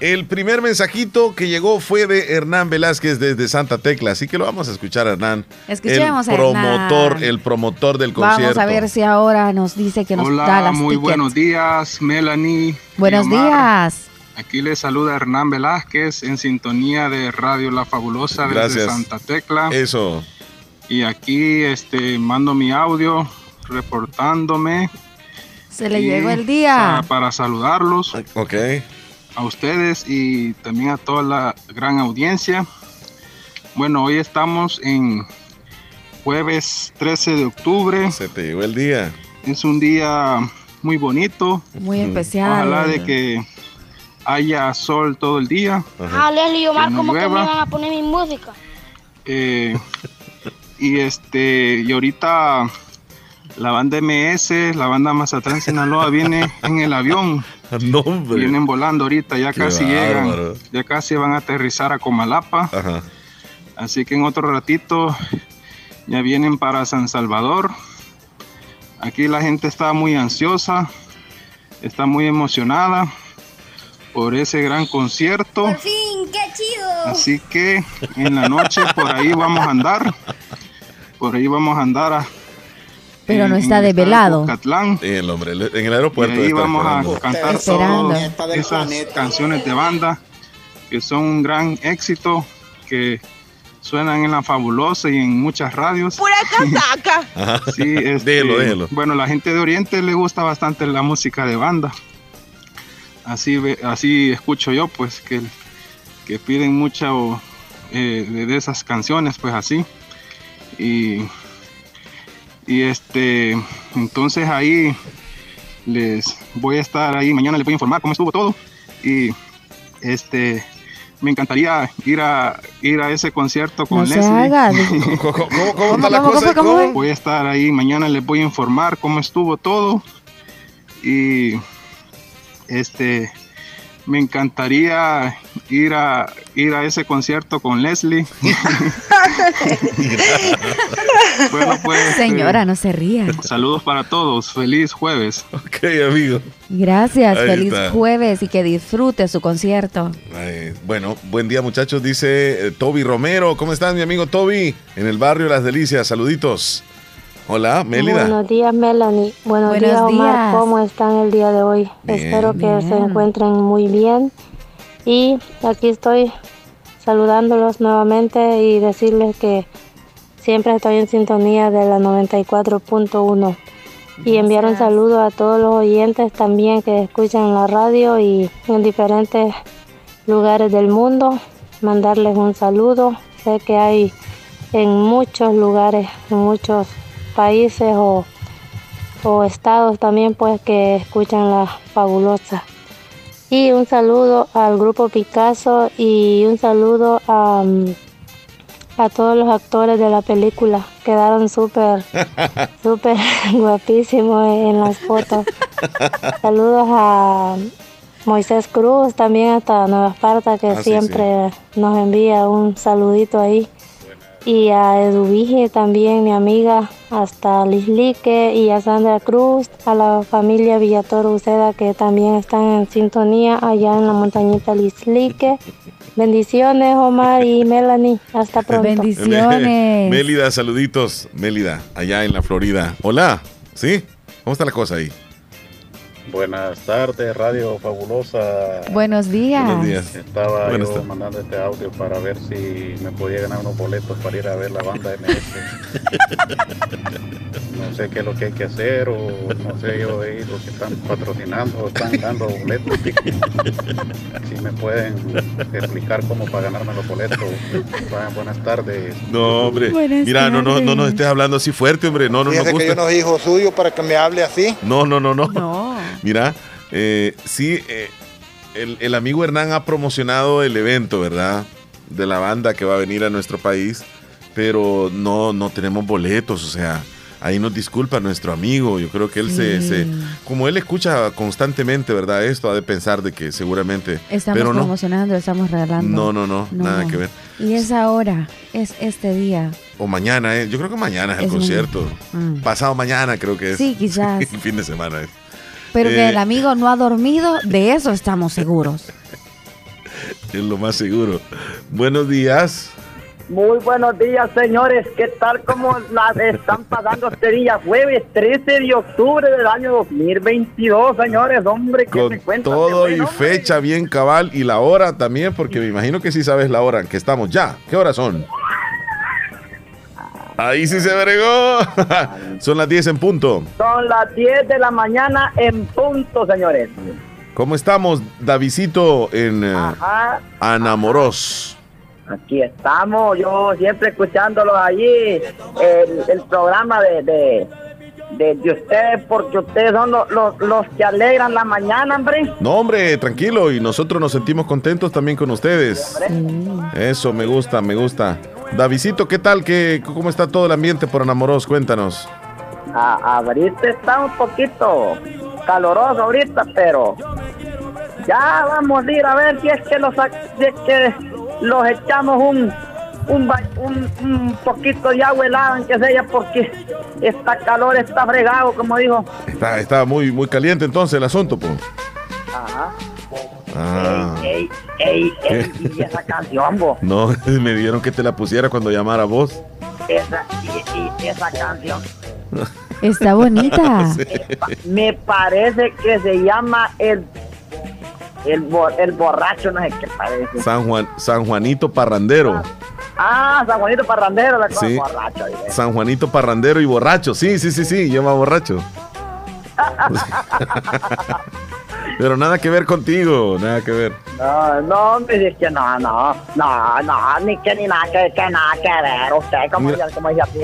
El primer mensajito que llegó fue de Hernán Velázquez desde Santa Tecla, así que lo vamos a escuchar, Hernán. Escuchemos el a promotor, Hernán. el promotor del concierto. Vamos a ver si ahora nos dice que nos Hola, da las muy tickets. buenos días, Melanie. Buenos días. Aquí les saluda Hernán Velázquez en sintonía de Radio La Fabulosa desde Gracias. Santa Tecla. Eso. Y aquí este, mando mi audio reportándome. Se le Y, llegó el día. para saludarlos. Ok. A ustedes y también a toda la gran audiencia. Bueno, hoy estamos en jueves 13 de octubre. Se te llegó el día. Es un día muy bonito. Muy especial. Ojalá de que haya sol todo el día. Ah, Leslie y Omar, ¿cómo que me van a poner mi música? Eh, y este, y ahorita la banda MS, la banda Mazatlán Sinaloa viene en el avión. No, hombre. Vienen volando ahorita, ya Qué casi bárbaro. llegan, ya casi van a aterrizar a Comalapa. Así que en otro ratito ya vienen para San Salvador. Aquí la gente está muy ansiosa, está muy emocionada por ese gran concierto. Por fin, qué chido. Así que en la noche por ahí vamos a andar. Por ahí vamos a andar a, Pero no en- está en el desvelado. Catlán. Sí, el hombre, en el aeropuerto. Y ahí vamos a cantar todas esas canciones de banda que son un gran éxito, que suenan en la fabulosa y en muchas radios. Pura casaca. Sí, este, Déjelo, déjelo. Bueno, la gente de Oriente le gusta bastante la música de banda. Así, ve- así escucho yo, pues, que, que piden mucho eh, de, de esas canciones, pues así. Y, y este, entonces ahí les voy a estar ahí, mañana les voy a informar cómo estuvo todo. Y este, me encantaría ir a, ir a ese concierto con No se Leslie. haga. ¿Cómo, cómo- cómo ¿Cómo, está la cómo cosa? fue, cómo fue? Voy a estar ahí, mañana les voy a informar cómo estuvo todo. Y este me encantaría ir a ir a ese concierto con Leslie. bueno, pues Señora, eh, no se ría. saludos para todos. Feliz jueves. Ok, amigo. Gracias, Ahí feliz está. jueves y que disfrute su concierto. Bueno, buen día muchachos, dice eh, Toby Romero. ¿Cómo estás, mi amigo Toby? En el barrio Las Delicias, saluditos. Hola, Mélida. Buenos días, Melanie. Buenos, Buenos días, Omar. días. ¿Cómo están el día de hoy? Bien. Espero que se encuentren muy bien. Y aquí estoy saludándolos nuevamente y decirles que siempre estoy en sintonía de la 94.1. Y enviar un saludo a todos los oyentes también que escuchan la radio y en diferentes lugares del mundo. Mandarles un saludo. Sé que hay en muchos lugares, en muchos países o, o estados también pues que escuchan la fabulosa. Y un saludo al grupo Picasso y un saludo a, mm, a todos los actores de la película. Quedaron súper, súper guapísimos en las fotos. Saludos a Moisés Cruz, también hasta Nueva Esparta, que Ah, sí, siempre nos envía un saludito ahí. Y a Eduvige también, mi amiga, hasta Lislique y a Sandra Cruz, a la familia Villatoro Uceda que también están en sintonía allá en la montañita Lislique. Bendiciones, Omar y Melanie. Hasta pronto. Bendiciones. Mélida, saluditos. Mélida, allá en la Florida. Hola, ¿sí? ¿Cómo está la cosa ahí? Buenas tardes, Radio Fabulosa. Buenos días. Buenos días. Estaba Buenas yo tardes. mandando este audio para ver si me podía ganar unos boletos para ir a ver la banda MS. No sé qué es lo que hay que hacer o no sé yo ahí los que están patrocinando o están dando boletos. Si me pueden explicar cómo para ganarme los boletos. Buenas- tardes. No, hombre. Buenas Mira, no, no, no nos estés hablando así fuerte, hombre. No, no Fíjese que yo no soy hijo suyo para que me hable así. No, no, no, no. Mira, eh, sí, eh, el, el amigo Hernán ha promocionado el evento, ¿verdad? De la banda que va a venir a nuestro país, pero no, no tenemos boletos, o sea, ahí nos disculpa nuestro amigo. Yo creo que él se, Sí. se- como él escucha constantemente, ¿verdad? Esto ha de pensar de que seguramente, Estamos pero no. promocionando, estamos regalando. No, no, no, No. nada que ver. Y es ahora, es este día. O mañana, ¿eh? yo creo que mañana es el Es concierto. Mm. Pasado mañana creo que es. Sí, quizás. el fin de semana es. Pero que Eh, el amigo no ha dormido, de eso estamos seguros. Es lo más seguro. Buenos días. Muy buenos días, señores. ¿Qué tal como las están pagando este día? Jueves 13 de octubre del año 2022, señores. Hombre, ¿qué Con se cuenta? todo y fecha bien cabal y la hora también, porque me imagino que sí sabes la hora en que estamos ya. ¿Qué horas son? Ahí sí se bregó. son las 10 en punto. Son las 10 de la mañana en punto, señores. ¿Cómo estamos, Davidito, en eh, Ajá. Aquí estamos, yo siempre escuchándolo allí, el, el programa de, de, de, de ustedes, porque ustedes son los, los, los que alegran la mañana, hombre. No, hombre, tranquilo, y nosotros nos sentimos contentos también con ustedes. Eso, me gusta, me gusta. Davidito, ¿qué tal? ¿Qué, ¿Cómo está todo el ambiente por Anamoros? Cuéntanos. A, ahorita está un poquito caloroso ahorita, pero ya vamos a ir a ver si es que los, si es que los echamos un, un, un, un poquito de agua helada, aunque sea, porque esta calor está fregado, como dijo. Está, está muy, muy caliente entonces el asunto, pues. Ajá. Ah. Ey, ey, ey, y esa canción, vos. No, me dieron que te la pusiera cuando llamara vos. Esa, y, y esa canción. Está bonita. Me parece que se llama el el, bo- el borracho, no sé qué parece. San Juan, San Juanito Parrandero. Ah, San Juanito Parrandero, la cosa Sí. borracho. diré. San Juanito Parrandero y borracho. Sí, sí, sí, sí, lleva borracho. Pero nada que ver contigo, nada que ver. No, no, hombre, es que no, no, no, no, ni que ni nada que, que nada que ver. Usted, como, Mira. ya- como aquí.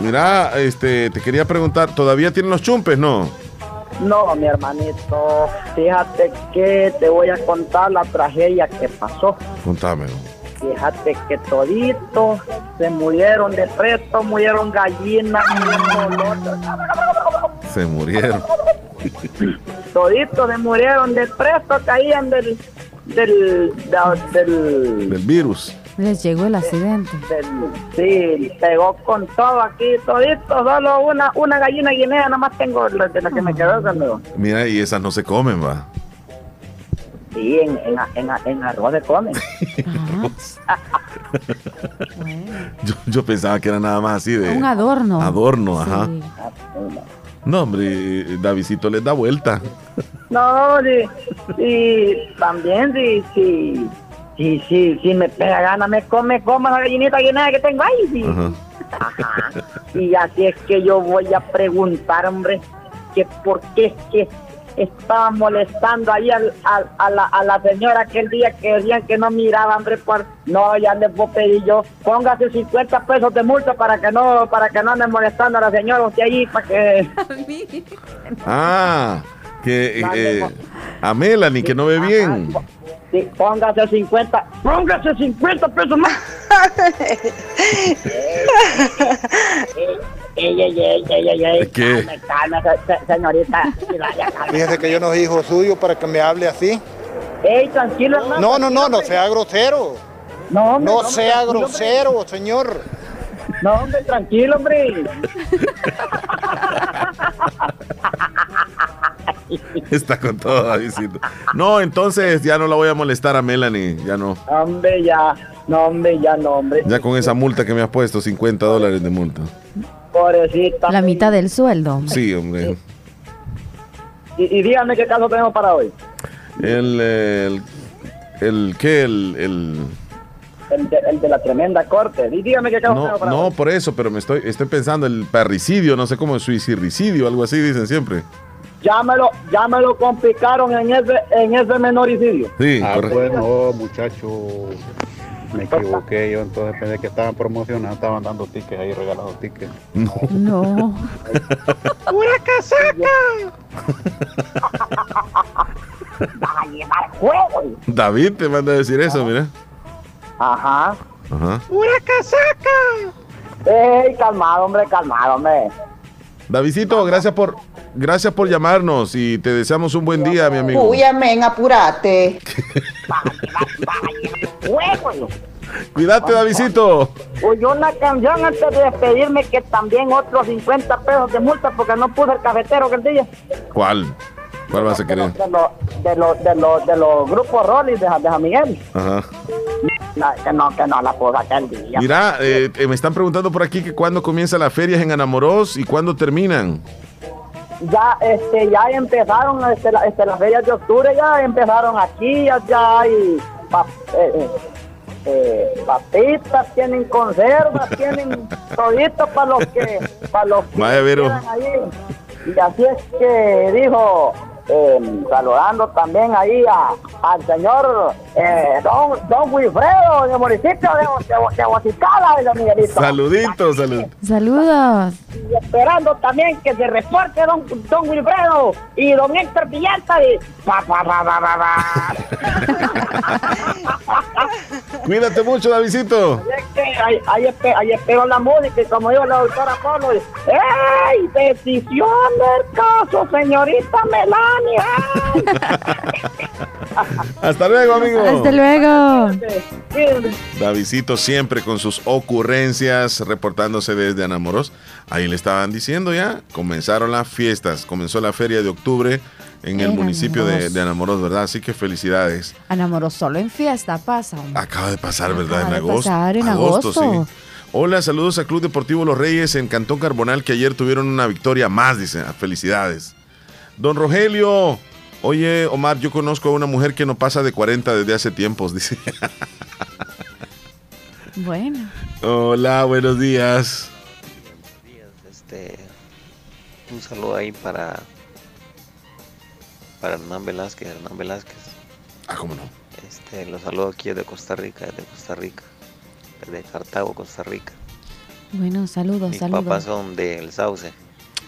Mira, este, te quería preguntar, ¿todavía tienen los chumpes, no? No, mi hermanito, fíjate que te voy a contar la tragedia que pasó. Contame. Fíjate que toditos se murieron de presto, murieron gallinas. Se murieron. toditos se murieron de presto, caían del, del, del, Del virus. Les llegó el accidente. sí, pegó con todo aquí, todito, solo una, una gallina guinea, nada más tengo la- de la que me quedó conmigo. Mira, y esas no se comen, va. Sí, en, en, en, en arroz se comen. Yo, yo pensaba que era nada más así de... Un adorno. Adorno, ajá. Sí. No, hombre, Davidito les da vuelta. No, sí, sí, también sí, sí, sí, sí, sí, me pega gana, me come, come la gallinita guinea que tengo ahí, sí. Ajá. Y así es que yo voy a preguntar, hombre, que por qué es que estaba molestando ahí al, al- a, la, a la señora aquel día que decían que no miraba, hombre, por... No, ya les voy a pedir yo, póngase 50 pesos de multa para que no para que no anden molestando a la señora usted ahí, para que... Ah, que eh, a Melanie, que no ve bien. Sí, póngase 50, póngase 50 pesos más. Ey, ey, ey, ey, ey, ey, ¿Qué? calme, calme, se- se- señorita. Fíjese que yo no soy hijo suyo para que me hable así. Ey, tranquilo, hermano. No, no, no, no sea grosero. No, hombre, No hombre, sea grosero, señor. No, hombre, tranquilo, hombre. Está con todo, Davidito. No, entonces ya no la voy a molestar a Melanie. Ya no. Hombre, ya. No, hombre, ya no, hombre. Ya con esa multa que me has puesto, 50 dólares de multa. Pobrecita. La mitad del sueldo. hombre. Sí, hombre. Y, y dígame qué caso tenemos para hoy. El, el, el, ¿qué? El, el, El de, el de la tremenda corte. Y dígame qué caso no, tenemos para no hoy. por eso, pero me estoy, estoy pensando el parricidio, no sé cómo, suicidio, algo así dicen siempre. Ya me lo, ya me lo complicaron en ese, en ese menoricidio. Sí, ah, correcto. pues no, muchacho, me equivoqué yo, entonces pensé que estaban promocionando, estaban dando tickets ahí, regalando tickets. No. No. ¡Una casaca! ¡Va a llevar juego! David te manda a decir eso, mira. Ajá. Ajá. ¡Una casaca! ¡Ey, calmado, hombre, calmado, hombre! Davidito, gracias por, gracias por llamarnos y te deseamos un buen día, mi amigo. Uy, amén, apurate. Cuídate, Davidito. Oye, una canción antes de despedirme que también otros 50 pesos de multa porque no puse el cafetero aquel día. ¿Cuál? ¿Cuál vas a querer? De los de los de los de los grupos Rollis de, de Miguel. Ajá. No, que no, que no la puse aquel día. Mira, eh, eh, me están preguntando por aquí que cuándo comienzan las ferias en Anamoros y cuándo terminan. ya este ya empezaron este, la- este, las ferias de octubre ya empezaron aquí ya, ya hay eh, eh, eh, papitas tienen conservas tienen toditos para los que para los que Vaya, ahí. y así es que dijo eh, saludando también ahí a, al señor eh, don, don Wilfredo de municipio de, de, de Guaticala de San Miguelito Saluditos, salud. Saludos. y esperando también que se reporte don, don Wilfredo y don Héctor Villalta y pa, pa, pa, pa, pa, pa. Cuídate mucho, Davidito. Ahí, ahí espero la música y como dijo la doctora Polo, ¡Ey! Decisión del caso, señorita Melania. Hasta luego, amigo. Hasta luego. Davidito siempre con sus ocurrencias, reportándose desde Anamoros. Ahí le estaban diciendo ya, comenzaron las fiestas, comenzó la feria de octubre en el En municipio de, Anamoros. de Anamoros, ¿verdad? Así que felicidades. Anamoros solo en fiesta pasa. hombre. Acaba de pasar, ¿verdad? Acaba en de agosto. pasar en agosto. sí. Hola, saludos a Club Deportivo Los Reyes en Cantón Carbonal que ayer tuvieron una victoria más, dice. Felicidades. Don Rogelio, oye, Omar, yo conozco a una mujer que no pasa de 40 desde hace tiempos, dice. Bueno. Hola, buenos días. Este, un saludo ahí para para Hernán Velázquez, Hernán Velázquez. Ah, cómo no. Este, los saludo aquí desde Costa Rica, desde Costa Rica, desde Cartago, Costa Rica. Bueno, saludos, Mis saludos. papás son del Sauce.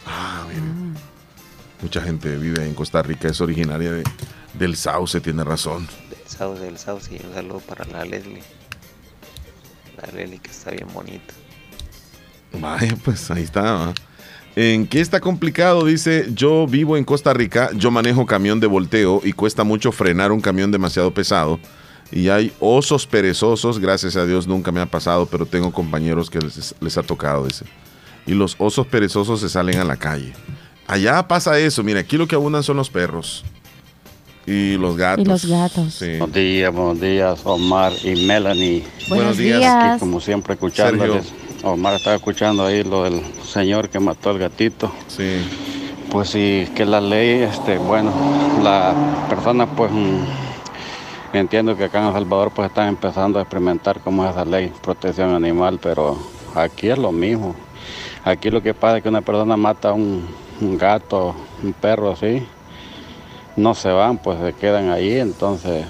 Ah, bien. Mucha gente vive en Costa Rica, es originaria de- del Sauce, tiene razón. Del Sauce, del Sauce. Y un saludo para la Leslie. La Leslie que está bien bonita. Vaya, pues ahí está. ¿En qué está complicado? Dice, yo vivo en Costa Rica, yo manejo camión de volteo y cuesta mucho frenar un camión demasiado pesado. Y hay osos perezosos, gracias a Dios nunca me ha pasado, pero tengo compañeros que les, les ha tocado, dice. Y los osos perezosos se salen a la calle. Allá pasa eso, mira, aquí lo que abundan son los perros. Y los gatos. Y los gatos. Sí. Buenos días, buenos días, Omar y Melanie. Buenos días. días. Aquí, como siempre, escuchándoles. Omar estaba escuchando ahí lo del señor que mató al gatito. Sí. Pues sí, que la ley, este, bueno, la persona, pues, mm, entiendo que acá en El Salvador, pues, están empezando a experimentar cómo es esa ley, protección animal, pero aquí es lo mismo. Aquí lo que pasa es que una persona mata a un, un gato, un perro así, no se van, pues se quedan ahí, entonces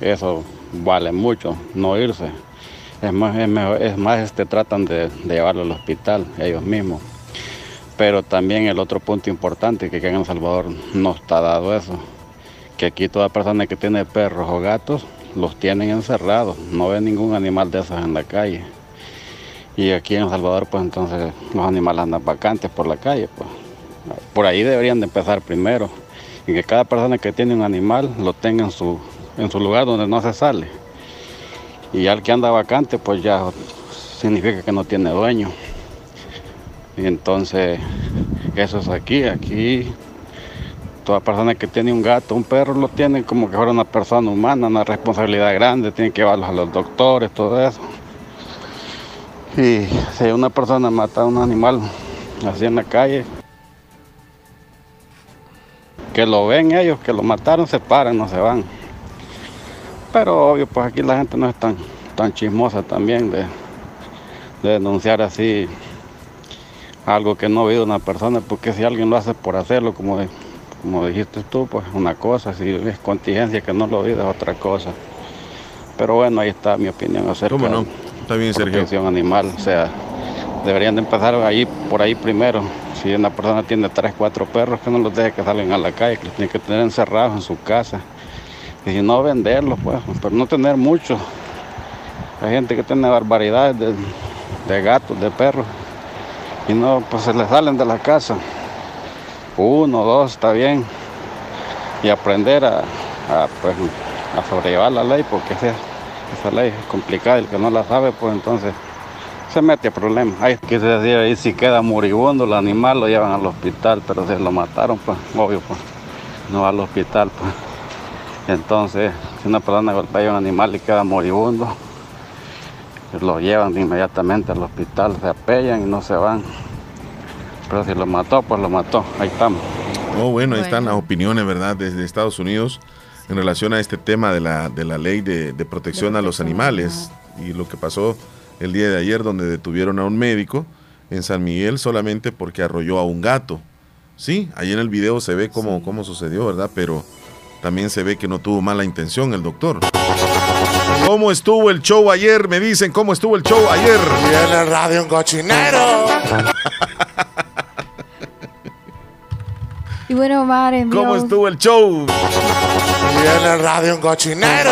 eso vale mucho, no irse. Es más, es mejor- es más este, tratan de, llevarlo al hospital ellos mismos. Pero también el otro punto importante que acá en El Salvador no está dado eso, que aquí toda persona que tiene perros o gatos los tienen encerrados, no ve ningún animal de esos en la calle. Y aquí en El Salvador pues entonces los animales andan vacantes por la calle, pues. Por ahí deberían de empezar primero y que cada persona que tiene un animal lo tenga en su, en su lugar donde no se sale. Y ya el que anda vacante, pues ya significa que no tiene dueño. Y entonces, eso es aquí. Aquí, toda persona que tiene un gato, un perro, lo tiene como que fuera una persona humana, una responsabilidad grande, tiene que llevarlos a los doctores, todo eso. Y si una persona mata a un animal así en la calle, que lo ven ellos, que lo mataron, se paran, no se van. Pero obvio, pues aquí la gente no es tan, tan chismosa también de, de denunciar así algo que no ha habido una persona, porque si alguien lo hace por hacerlo, como, de- como dijiste tú, pues una cosa, si es contingencia que no lo habido es otra cosa. Pero bueno, ahí está mi opinión acerca ¿Cómo no? de Está bien, Sergio. protección animal. O sea, deberían de empezar ahí, por ahí primero. Si una persona tiene tres, cuatro perros, que no los deje que salgan a la calle, que los tiene que tener encerrados en su casa. Y si no, venderlos, pues, pero no tener muchos. Hay gente que tiene barbaridades de, de gatos, de perros, y no, pues se les salen de la casa. Uno, dos, está bien. Y aprender a, pues, a sobrellevar la ley, porque esa, esa ley es complicada, el que no la sabe, pues entonces se mete a problemas. Hay que se decía ahí si queda moribundo el animal lo llevan al hospital, pero si lo mataron, pues obvio, pues no va al hospital, pues. Entonces, si una persona golpea a un animal y queda moribundo, pues, lo llevan inmediatamente al hospital, se apellan y no se van. Pero si lo mató, pues lo mató. Ahí estamos. Oh, bueno, ahí están las opiniones, ¿verdad? Desde Estados Unidos en relación a este tema de la, de la ley de, de protección a los animales y lo que pasó el día de ayer donde detuvieron a un médico en San Miguel solamente porque arrolló a un gato. Sí, ahí en el video se ve cómo, cómo sucedió, ¿verdad? Pero también se ve que no tuvo mala intención el doctor. ¿Cómo estuvo el show ayer? Me dicen, ¿cómo estuvo el show ayer? Viene el radio un cochinero. Y bueno, Omar envió... ¿Cómo estuvo el show? Viene el radio un cochinero.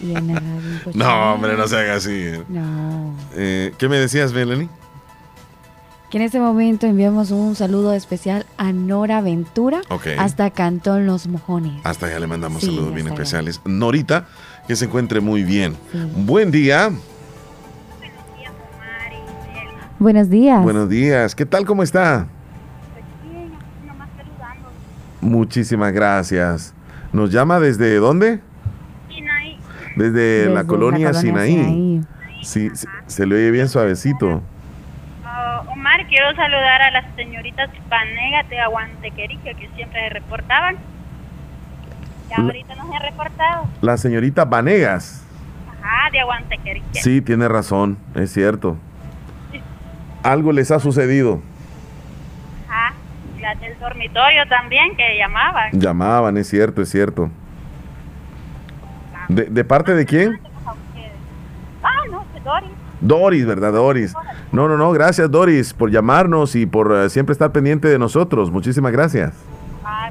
Y en el radio, No, hombre, no se haga así. No. Eh, ¿Qué me decías, Melanie? Que en este momento enviamos un saludo especial a Nora Ventura Ok. hasta Cantón Los Mojones. Hasta allá le mandamos Sí, saludos bien allá. especiales. Norita, que se encuentre muy bien. Buen día. Buenos días. Buenos días. ¿Qué tal? ¿Cómo está? Muchísimas gracias. ¿Nos llama desde dónde? Desde, Desde la la colonia, Sinaí. Sinaí. Sí, se, se le oye bien suavecito. Ah, Omar, quiero saludar a las señoritas Panegas de Aguantequerique que siempre se reportaban. Y ahorita no se han reportado. La señorita Vanegas. Ajá, de Aguantequerique. Sí, tiene razón, es cierto. Algo les ha sucedido. Las del dormitorio también que llamaban. Llamaban, es cierto, es cierto. ¿De, de parte de quién? Ah, no, de Doris. Doris, ¿verdad, Doris? No, no, no, gracias, Doris, por llamarnos y por eh, siempre estar pendiente de nosotros. Muchísimas gracias. Ah.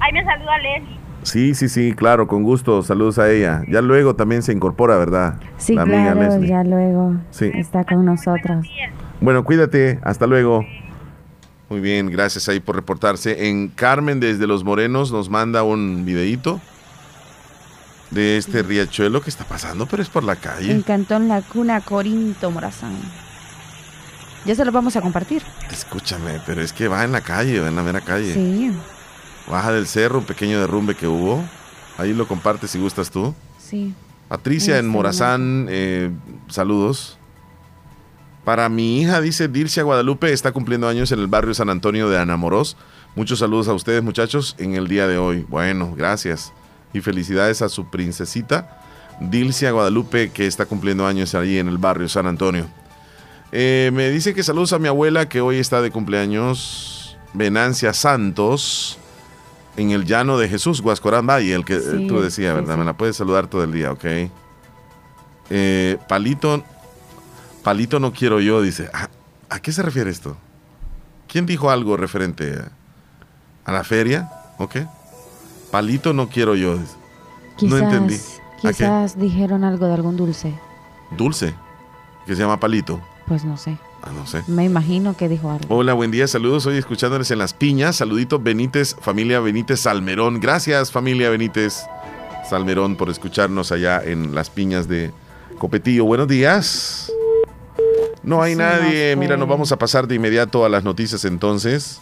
Ahí me saluda Leslie. Sí, sí, sí, claro, con gusto. Saludos a ella. Ya luego también se incorpora, ¿verdad? Sí, La amiga claro, Leslie. ya luego Sí. está con nosotros. Bueno, cuídate. Hasta luego. Muy bien, gracias ahí por reportarse. En Carmen desde Los Morenos nos manda un videíto de este riachuelo que está pasando, pero es por la En calle. Cantón La Cuna, Corinto Morazán. Ya se los vamos a compartir. Escúchame, pero es que va en la calle, va en la mera calle. Sí, Baja del cerro, un pequeño derrumbe que hubo. Ahí lo compartes si gustas tú. sí. Patricia en Este, Morazán, eh, saludos. Para mi hija, dice Dircia Guadalupe, está cumpliendo años en el barrio San Antonio de Anamorós. Muchos saludos a ustedes, muchachos, en el día de hoy. Bueno, gracias. Y felicidades a su princesita, Dilcia Guadalupe, que está cumpliendo años allí en el barrio San Antonio. Eh, me dice que saludos a mi abuela, que hoy está de cumpleaños, Venancia Santos, en el llano de Jesús, Guascorán Valle, el que eh, Sí, tú decías, sí, ¿verdad? sí. Me la puedes saludar todo el día, ¿ok? Eh, palito, palito no quiero yo, dice. ¿A, a qué se refiere esto? ¿Quién dijo algo referente a, la feria? ¿Ok? Palito no quiero yo. dice. Quizás, no entendí. Quizás dijeron algo de algún dulce. Dulce, que se llama palito. Pues no sé. Ah, no sé. Me imagino que dijo algo. Hola, buen día, saludos. Hoy escuchándoles en Las Piñas. Saludito Benítez, familia Benítez Salmerón. Gracias, familia Benítez Salmerón, por escucharnos allá en Las Piñas de Copetillo. Buenos días. No hay Sí, nadie. no Mira, nos vamos a pasar de inmediato a las noticias entonces,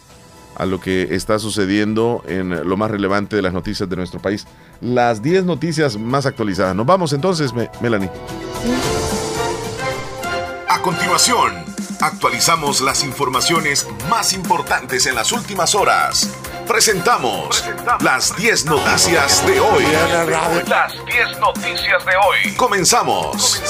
a lo que está sucediendo en lo más relevante de las noticias de nuestro país. Las 10 noticias más actualizadas. Nos vamos entonces, Me- Melanie. A continuación, actualizamos las informaciones más importantes en las últimas horas. Presentamos las 10 noticias de hoy. Las 10 noticias de hoy. Comenzamos.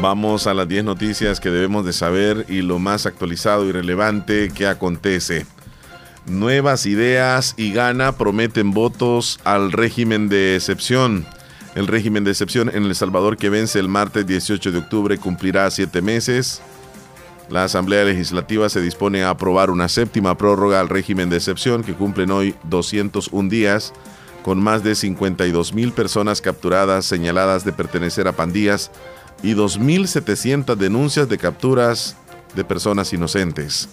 Vamos a las 10 noticias que debemos de saber y lo más actualizado y relevante que acontece. Nuevas ideas y gana prometen votos al régimen de excepción. El régimen de excepción en El Salvador que vence el martes 18 de octubre cumplirá siete meses. La Asamblea Legislativa se dispone a aprobar una séptima prórroga al régimen de excepción que cumplen hoy 201 días, con más de 52 mil personas capturadas señaladas de pertenecer a pandillas y 2.700 denuncias de capturas de personas inocentes.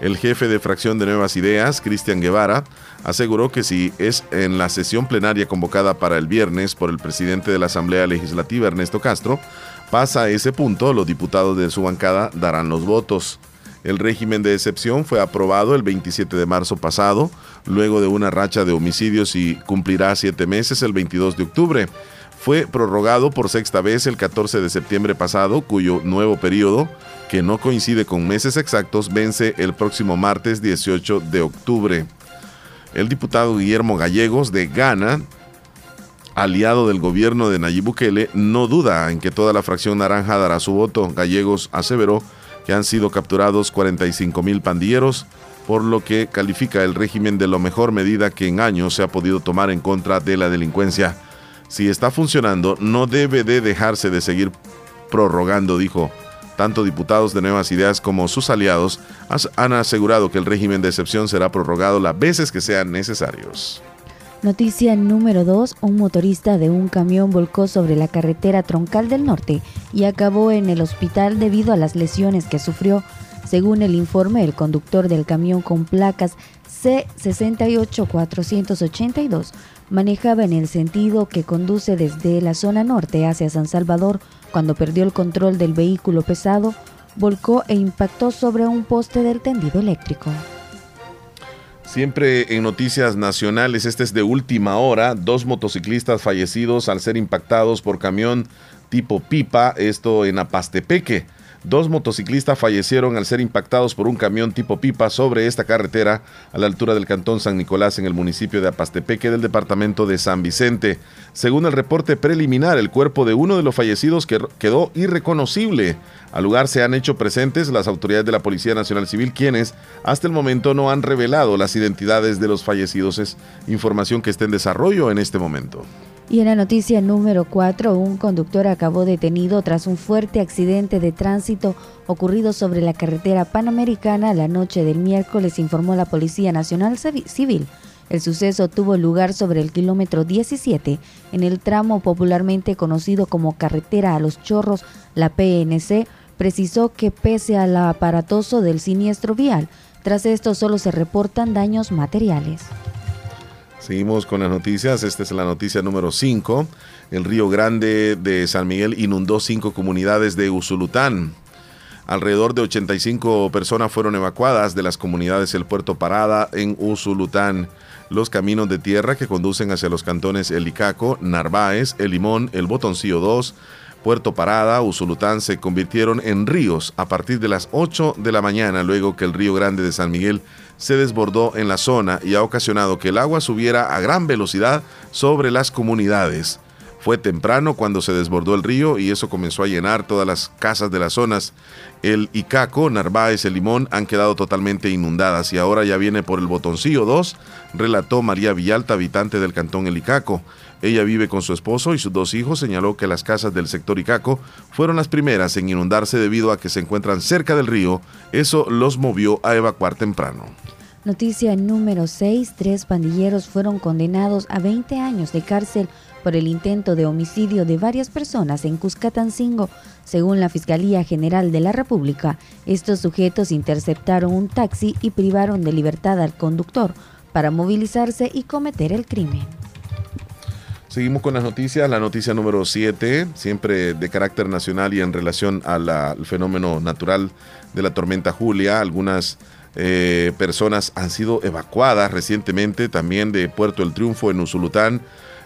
El jefe de fracción de Nuevas Ideas, Cristian Guevara, aseguró que si es en la sesión plenaria convocada para el viernes por el presidente de la Asamblea Legislativa, Ernesto Castro, pasa a ese punto, los diputados de su bancada darán los votos. El régimen de excepción fue aprobado el 27 de marzo pasado, luego de una racha de homicidios y cumplirá siete meses el 22 de octubre. Fue prorrogado por sexta vez el 14 de septiembre pasado, cuyo nuevo periodo, que no coincide con meses exactos, vence el próximo martes 18 de octubre. El diputado Guillermo Gallegos de Ghana, aliado del gobierno de Nayib Bukele, no duda en que toda la fracción naranja dará su voto. Gallegos aseveró que han sido capturados 45 mil pandilleros, por lo que califica el régimen de la mejor medida que en años se ha podido tomar en contra de la delincuencia. Si está funcionando, no debe de dejarse de seguir prorrogando, dijo. Tanto diputados de Nuevas Ideas como sus aliados han asegurado que el régimen de excepción será prorrogado las veces que sean necesarios. Noticia número 2. Un motorista de un camión volcó sobre la carretera troncal del norte y acabó en el hospital debido a las lesiones que sufrió. Según el informe, el conductor del camión con placas C68482 manejaba en el sentido que conduce desde la zona norte hacia San Salvador cuando perdió el control del vehículo pesado, volcó e impactó sobre un poste del tendido eléctrico. Siempre en noticias nacionales, este es de última hora, dos motociclistas fallecidos al ser impactados por camión tipo pipa, esto en Apastepeque. Dos motociclistas fallecieron al ser impactados por un camión tipo pipa sobre esta carretera a la altura del cantón San Nicolás en el municipio de Apastepeque del departamento de San Vicente. Según el reporte preliminar, el cuerpo de uno de los fallecidos quedó irreconocible. Al lugar se han hecho presentes las autoridades de la Policía Nacional Civil, quienes hasta el momento no han revelado las identidades de los fallecidos. Es información que está en desarrollo en este momento. Y en la noticia número 4, un conductor acabó detenido tras un fuerte accidente de tránsito ocurrido sobre la carretera panamericana la noche del miércoles, informó la Policía Nacional Civil. El suceso tuvo lugar sobre el kilómetro 17, en el tramo popularmente conocido como Carretera a los Chorros. La PNC precisó que pese al aparatoso del siniestro vial, tras esto solo se reportan daños materiales. Seguimos con las noticias. Esta es la noticia número 5. El río Grande de San Miguel inundó cinco comunidades de Usulután. Alrededor de 85 personas fueron evacuadas de las comunidades El Puerto Parada en Usulután. Los caminos de tierra que conducen hacia los cantones El Icaco, Narváez, El Limón, El Botoncillo 2, Puerto Parada, Usulután se convirtieron en ríos a partir de las 8 de la mañana, luego que el río Grande de San Miguel se desbordó en la zona y ha ocasionado que el agua subiera a gran velocidad sobre las comunidades. Fue temprano cuando se desbordó el río y eso comenzó a llenar todas las casas de las zonas. El Icaco, Narváez, el Limón han quedado totalmente inundadas y ahora ya viene por el botoncillo 2, relató María Villalta, habitante del cantón El Icaco. Ella vive con su esposo y sus dos hijos. Señaló que las casas del sector Icaco fueron las primeras en inundarse debido a que se encuentran cerca del río. Eso los movió a evacuar temprano. Noticia número 6. Tres pandilleros fueron condenados a 20 años de cárcel por el intento de homicidio de varias personas en Cuscatancingo. Según la Fiscalía General de la República, estos sujetos interceptaron un taxi y privaron de libertad al conductor para movilizarse y cometer el crimen. Seguimos con las noticias. La noticia número 7, siempre de carácter nacional y en relación al fenómeno natural de la tormenta Julia. Algunas eh, personas han sido evacuadas recientemente también de Puerto El Triunfo en Usulután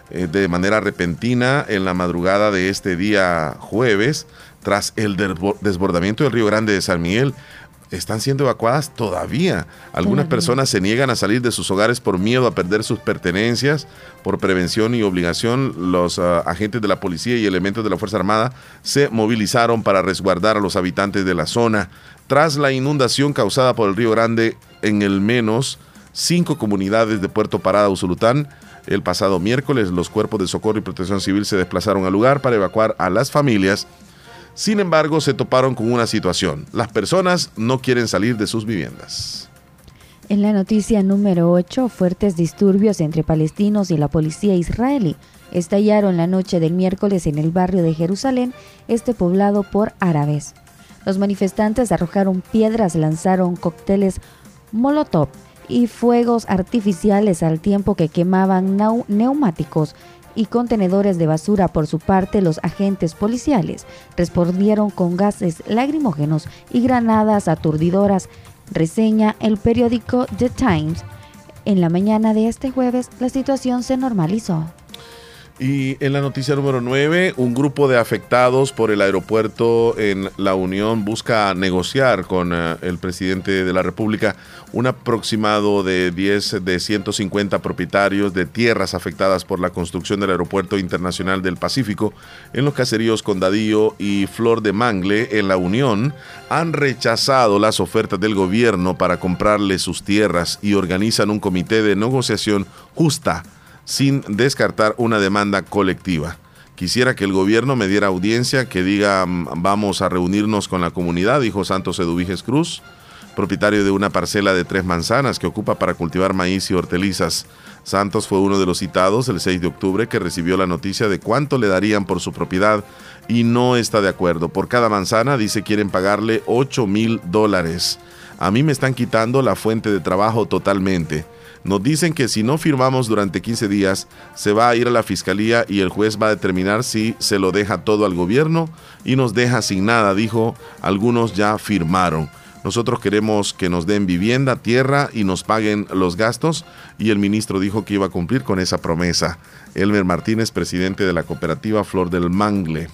eh, de manera repentina en la madrugada de este día jueves tras el desbordamiento del Río Grande de San Miguel están siendo evacuadas todavía. Algunas personas se niegan a salir de sus hogares por miedo a perder sus pertenencias. Por prevención y obligación, los ah, agentes de la policía y elementos de la Fuerza Armada se movilizaron para resguardar a los habitantes de la zona. Tras la inundación causada por el Río Grande en el menos cinco comunidades de Puerto Parada, Usulután, el pasado miércoles los cuerpos de socorro y protección civil se desplazaron al lugar para evacuar a las familias sin embargo, se toparon con una situación. Las personas no quieren salir de sus viviendas. En la noticia número 8, fuertes disturbios entre palestinos y la policía israelí estallaron la noche del miércoles en el barrio de Jerusalén, este poblado por árabes. Los manifestantes arrojaron piedras, lanzaron cócteles molotov y fuegos artificiales al tiempo que quemaban neumáticos y contenedores de basura. Por su parte, los agentes policiales respondieron con gases lacrimógenos y granadas aturdidoras. Reseña el periódico The Times. En la mañana de este jueves, la situación se normalizó. Y en la noticia número 9, un grupo de afectados por el aeropuerto en la Unión busca negociar con eh, el presidente de la República un aproximado de 10 de 150 propietarios de tierras afectadas por la construcción del Aeropuerto Internacional del Pacífico en los caseríos Condadillo y Flor de Mangle en la Unión. Han rechazado las ofertas del gobierno para comprarle sus tierras y organizan un comité de negociación justa sin descartar una demanda colectiva. Quisiera que el gobierno me diera audiencia, que diga mm, vamos a reunirnos con la comunidad, dijo Santos Eduviges Cruz. propietario de una parcela de tres manzanas que ocupa para cultivar maíz y hortalizas. Santos fue uno de los citados el 6 de octubre que recibió la noticia de cuánto le darían por su propiedad y no está de acuerdo. Por cada manzana dice quieren pagarle 8 mil dólares. A mí me están quitando la fuente de trabajo totalmente. Nos dicen que si no firmamos durante 15 días, se va a ir a la fiscalía y el juez va a determinar si se lo deja todo al gobierno y nos deja sin nada, dijo. Algunos ya firmaron. Nosotros queremos que nos den vivienda, tierra y nos paguen los gastos. Y el ministro dijo que iba a cumplir con esa promesa. Elmer Martínez, presidente de la cooperativa Flor del Mangle.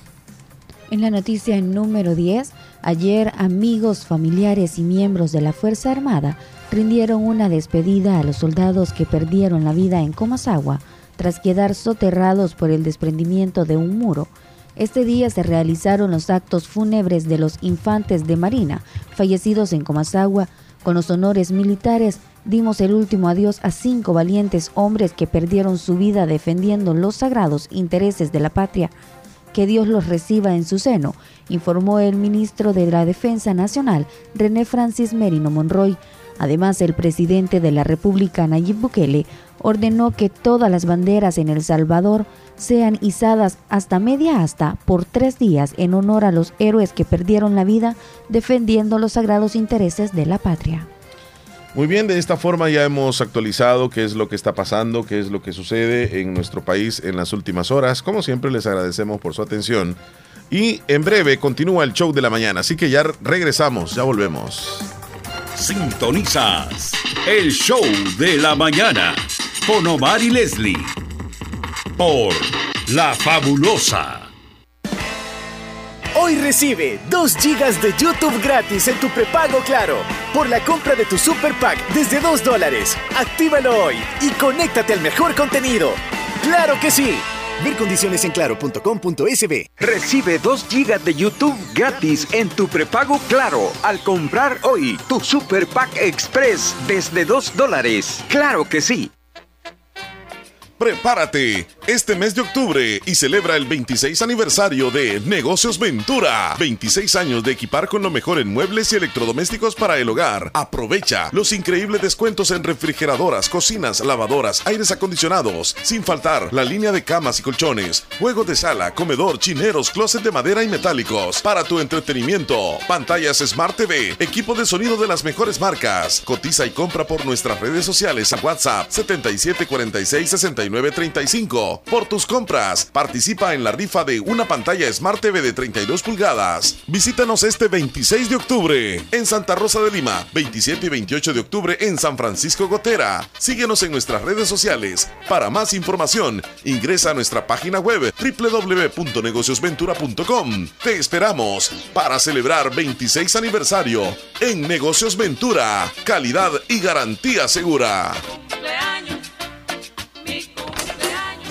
En la noticia número 10, ayer amigos, familiares y miembros de la Fuerza Armada rindieron una despedida a los soldados que perdieron la vida en Comasagua tras quedar soterrados por el desprendimiento de un muro. Este día se realizaron los actos fúnebres de los infantes de Marina fallecidos en Comasagua. Con los honores militares dimos el último adiós a cinco valientes hombres que perdieron su vida defendiendo los sagrados intereses de la patria que Dios los reciba en su seno, informó el ministro de la Defensa Nacional, René Francis Merino Monroy. Además, el presidente de la República, Nayib Bukele, ordenó que todas las banderas en El Salvador sean izadas hasta media asta por tres días en honor a los héroes que perdieron la vida defendiendo los sagrados intereses de la patria. Muy bien, de esta forma ya hemos actualizado qué es lo que está pasando, qué es lo que sucede en nuestro país en las últimas horas. Como siempre, les agradecemos por su atención. Y en breve continúa el show de la mañana, así que ya regresamos, ya volvemos. Sintonizas el show de la mañana con Omar y Leslie por La Fabulosa. Hoy recibe 2 GB de YouTube gratis en tu prepago Claro. Por la compra de tu Super Pack desde 2 dólares. Actívalo hoy y conéctate al mejor contenido. ¡Claro que sí! Ver condiciones en claro.com.sb. Recibe 2 GB de YouTube gratis en tu prepago Claro al comprar hoy tu Super Pack Express desde 2 dólares. ¡Claro que sí! Prepárate este mes de octubre y celebra el 26 aniversario de Negocios Ventura. 26 años de equipar con lo mejor en muebles y electrodomésticos para el hogar. Aprovecha los increíbles descuentos en refrigeradoras, cocinas, lavadoras, aires acondicionados. Sin faltar la línea de camas y colchones, juegos de sala, comedor, chineros, closet de madera y metálicos. Para tu entretenimiento, pantallas Smart TV, equipo de sonido de las mejores marcas. Cotiza y compra por nuestras redes sociales a WhatsApp 7746 69 35 Por tus compras, participa en la rifa de una pantalla Smart TV de 32 pulgadas. Visítanos este 26 de octubre en Santa Rosa de Lima, 27 y 28 de octubre en San Francisco Gotera. Síguenos en nuestras redes sociales. Para más información, ingresa a nuestra página web www.negociosventura.com. Te esperamos para celebrar 26 aniversario en Negocios Ventura. Calidad y garantía segura.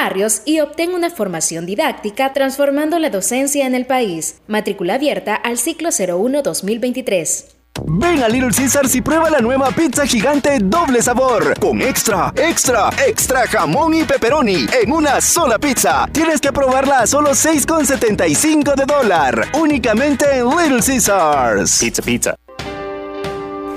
barrios y obtén una formación didáctica transformando la docencia en el país. Matrícula abierta al ciclo 01-2023. Ven a Little Caesars y prueba la nueva pizza gigante doble sabor con extra, extra, extra jamón y pepperoni en una sola pizza. Tienes que probarla a solo 6,75 de dólar. Únicamente en Little Caesars. Pizza, pizza.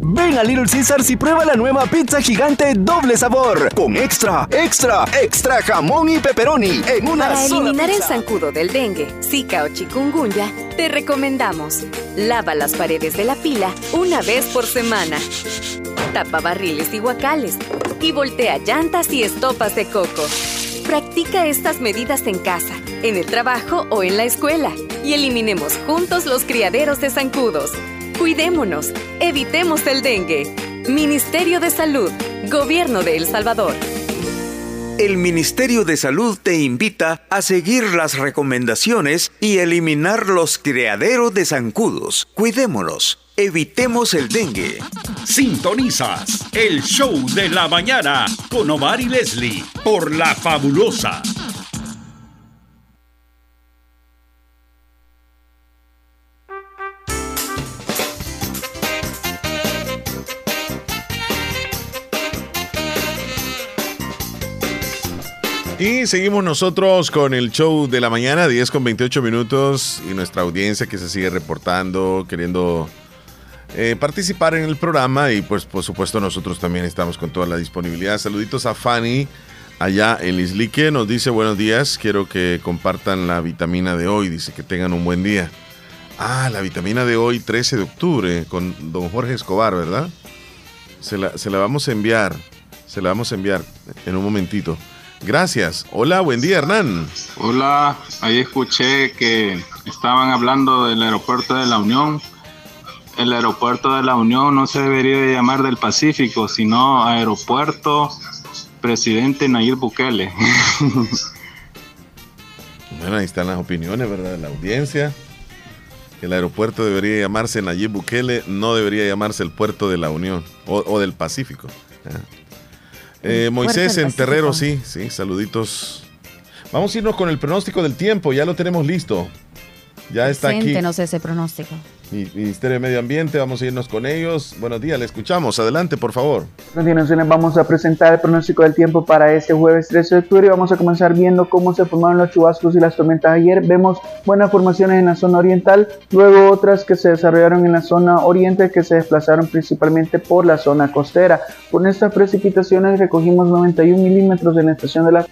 Ven a Little Caesars y prueba la nueva pizza gigante doble sabor con extra, extra, extra jamón y pepperoni en una Para sola eliminar el zancudo del dengue, zika o chikungunya, te recomendamos lava las paredes de la pila una vez por semana. Tapa barriles y guacales y voltea llantas y estopas de coco. Practica estas medidas en casa, en el trabajo o en la escuela y eliminemos juntos los criaderos de zancudos. Cuidémonos, evitemos el dengue. Ministerio de Salud, Gobierno de El Salvador. El Ministerio de Salud te invita a seguir las recomendaciones y eliminar los criaderos de zancudos. Cuidémonos, evitemos el dengue. Sintonizas el show de la mañana con Omar y Leslie por La Fabulosa. Y seguimos nosotros con el show de la mañana, 10 con 28 minutos, y nuestra audiencia que se sigue reportando, queriendo eh, participar en el programa, y pues por supuesto nosotros también estamos con toda la disponibilidad. Saluditos a Fanny, allá en Islique, nos dice buenos días, quiero que compartan la vitamina de hoy, dice que tengan un buen día. Ah, la vitamina de hoy, 13 de octubre, con don Jorge Escobar, ¿verdad? Se la, se la vamos a enviar, se la vamos a enviar en un momentito. Gracias. Hola, buen día, Hernán. Hola, ahí escuché que estaban hablando del aeropuerto de la Unión. El aeropuerto de la Unión no se debería de llamar del Pacífico, sino aeropuerto presidente Nayib Bukele. Bueno, ahí están las opiniones, ¿verdad? De la audiencia. El aeropuerto debería llamarse Nayib Bukele, no debería llamarse el puerto de la Unión o, o del Pacífico. Ah. Eh, Moisés en Terrero, sí, sí, saluditos. Vamos a irnos con el pronóstico del tiempo, ya lo tenemos listo. Ya está aquí. Ese pronóstico. Mi- Ministerio de Medio Ambiente, vamos a irnos con ellos. Buenos días, le escuchamos. Adelante, por favor. A continuación vamos a presentar el pronóstico del tiempo para este jueves 13 de octubre vamos a comenzar viendo cómo se formaron los chubascos y las tormentas ayer. Vemos buenas formaciones en la zona oriental, luego otras que se desarrollaron en la zona oriente que se desplazaron principalmente por la zona costera. Con estas precipitaciones recogimos 91 milímetros en la estación de la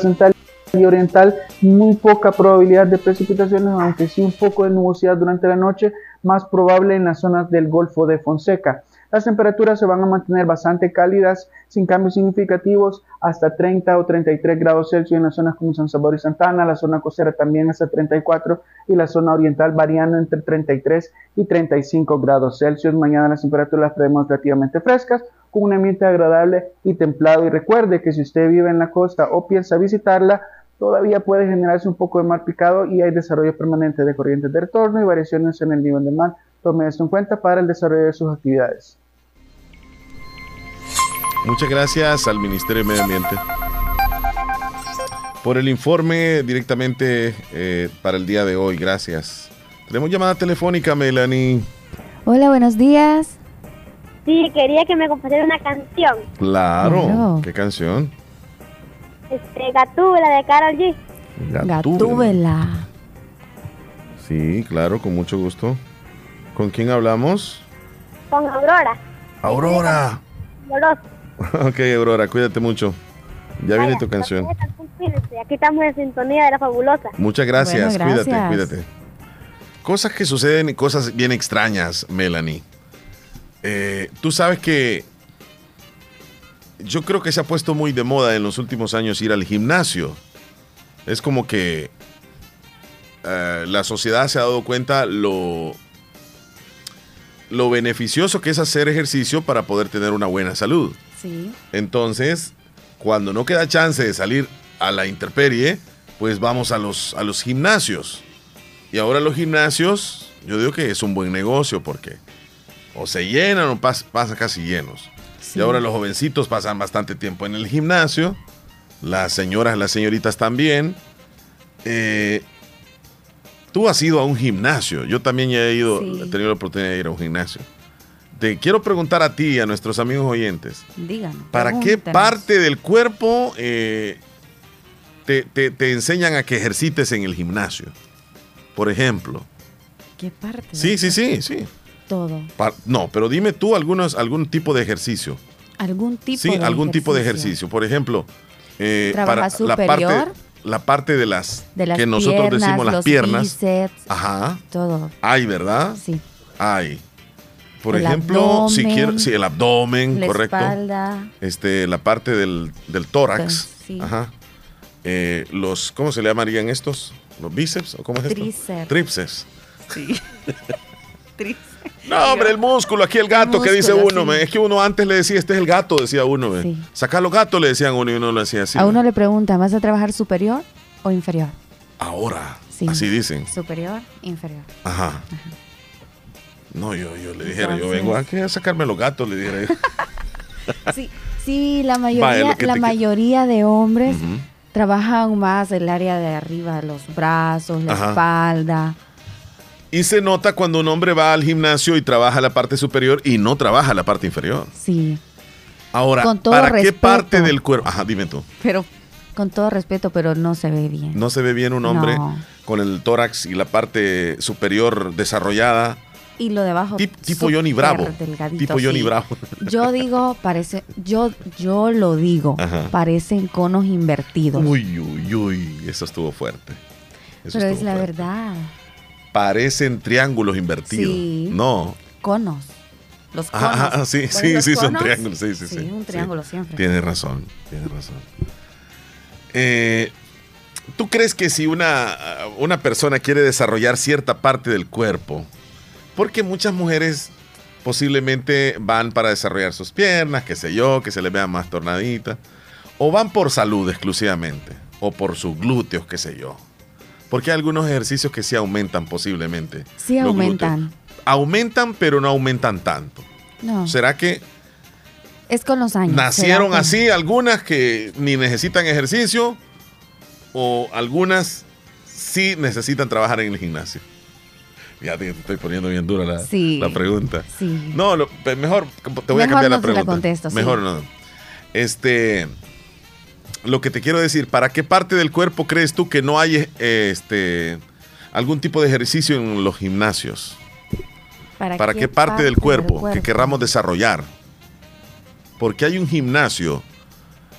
central y oriental, muy poca probabilidad de precipitaciones, aunque sí un poco de nubosidad durante la noche, más probable en las zonas del Golfo de Fonseca. Las temperaturas se van a mantener bastante cálidas, sin cambios significativos, hasta 30 o 33 grados Celsius en las zonas como San Salvador y Santana, la zona costera también hasta 34 y la zona oriental variando entre 33 y 35 grados Celsius. Mañana las temperaturas las traemos relativamente frescas, con un ambiente agradable y templado. Y recuerde que si usted vive en la costa o piensa visitarla, todavía puede generarse un poco de mar picado y hay desarrollo permanente de corrientes de retorno y variaciones en el nivel del mar. Tome esto en cuenta para el desarrollo de sus actividades. Muchas gracias al Ministerio de Medio Ambiente por el informe directamente eh, para el día de hoy. Gracias. Tenemos llamada telefónica, Melanie. Hola, buenos días. Sí, quería que me compusiera una canción. Claro. Claro. ¿Qué canción? Este, Gatúbela de Carol G. Gatúbela. Sí, claro, con mucho gusto. ¿Con quién hablamos? Con Aurora. Aurora. Ok, Aurora, cuídate mucho. Ya viene tu canción. Aquí estamos en sintonía de la fabulosa. Muchas gracias, Bueno, cuídate, gracias. cuídate. Cosas que suceden y cosas bien extrañas, Melanie. Eh, Tú sabes que yo creo que se ha puesto muy de moda en los últimos años ir al gimnasio. Es como que eh, la sociedad se ha dado cuenta lo, lo beneficioso que es hacer ejercicio para poder tener una buena salud. Sí. Entonces, cuando no queda chance de salir a la intemperie, pues vamos a los, a los gimnasios. Y ahora los gimnasios, yo digo que es un buen negocio porque o se llenan o pas- pasan casi llenos. Y ahora los jovencitos pasan bastante tiempo en el gimnasio, las señoras, las señoritas también. Eh, tú has ido a un gimnasio, yo también he ido, Sí. he tenido la oportunidad de ir a un gimnasio. Te quiero preguntar a ti y a nuestros amigos oyentes, Díganos. ¿Para qué parte del cuerpo eh, te, te- te enseñan a que ejercites en el gimnasio? Por ejemplo. ¿Qué parte? Sí, sí, sí, sí. Todo. Pa- no, pero dime tú algunos, algún tipo de ejercicio. Algún tipo sí, de algún tipo de ejercicio. Por ejemplo, eh, para la parte, la parte de las, De las que nosotros piernas, decimos las los piernas. bíceps, Ajá. todo. Hay, ¿verdad? Sí. Hay. Por El ejemplo, si quiero, sí, el abdomen, la correcto. espalda. Este, la parte del, del tórax. Sí. Ajá. Eh, los, ¿cómo se le llamarían estos? ¿Los bíceps? ¿O cómo es esto? Tríceps. Tríceps. Sí. No, hombre, el músculo, aquí el gato que dice uno. sí. me. Es que uno antes le decía, este es el gato, decía uno. me. Saca los gatos, le decían uno y uno lo decía así. a me. uno le pregunta, ¿vas a trabajar superior o inferior? Ahora. Sí. Así dicen. Superior, inferior. Ajá. No, yo, yo le dijera, yo Entonces- vengo aquí a sacarme los gatos, le dijera yo. Sí, sí, la mayoría, la mayoría de hombres Ujú. trabajan más el área de arriba, los brazos, la Ajá. espalda. Y se nota cuando un hombre va al gimnasio y trabaja la parte superior y no trabaja la parte inferior. Sí, Ahora, Con todo ¿para qué parte del cuerpo? Ajá, dime tú. pero con todo respeto, pero no se ve bien. No se ve bien un hombre No. con el tórax y la parte superior desarrollada. Y lo de abajo. Tip- tipo Johnny Bravo. delgadito, Tipo Johnny. Bravo. Yo digo, parece, yo, yo lo digo, Ajá. parecen conos invertidos. Uy, uy, uy, eso estuvo fuerte. Eso pero es la fuerte. verdad. Parecen triángulos invertidos. Sí. No. Conos. Los conos. Ajá, sí, ¿Pones sí, sí, son triángulos. Sí, sí, sí. un sí. triángulo siempre. Tienes razón, tienes razón. Eh, ¿Tú crees que si una, una persona quiere desarrollar cierta parte del cuerpo, porque muchas mujeres posiblemente van para desarrollar sus piernas, qué sé yo, que se les vean más tornaditas, o van por salud exclusivamente, o por sus glúteos, qué sé yo? Porque hay algunos ejercicios que sí aumentan posiblemente. Sí aumentan. glúteos. Aumentan, pero no aumentan tanto. No, ¿Será que es con los años. nacieron así algunas que ni necesitan ejercicio o algunas sí necesitan trabajar en el gimnasio? Ya te te estoy poniendo bien dura la, Sí. la pregunta. Sí. No, lo- mejor te voy a cambiar no la pregunta. sí. mejor no. Este, lo que te quiero decir, ¿para qué parte del cuerpo crees tú que no hay eh, este algún tipo de ejercicio en los gimnasios? ¿Para, ¿Para qué parte del cuerpo, que querramos desarrollar? Porque hay un gimnasio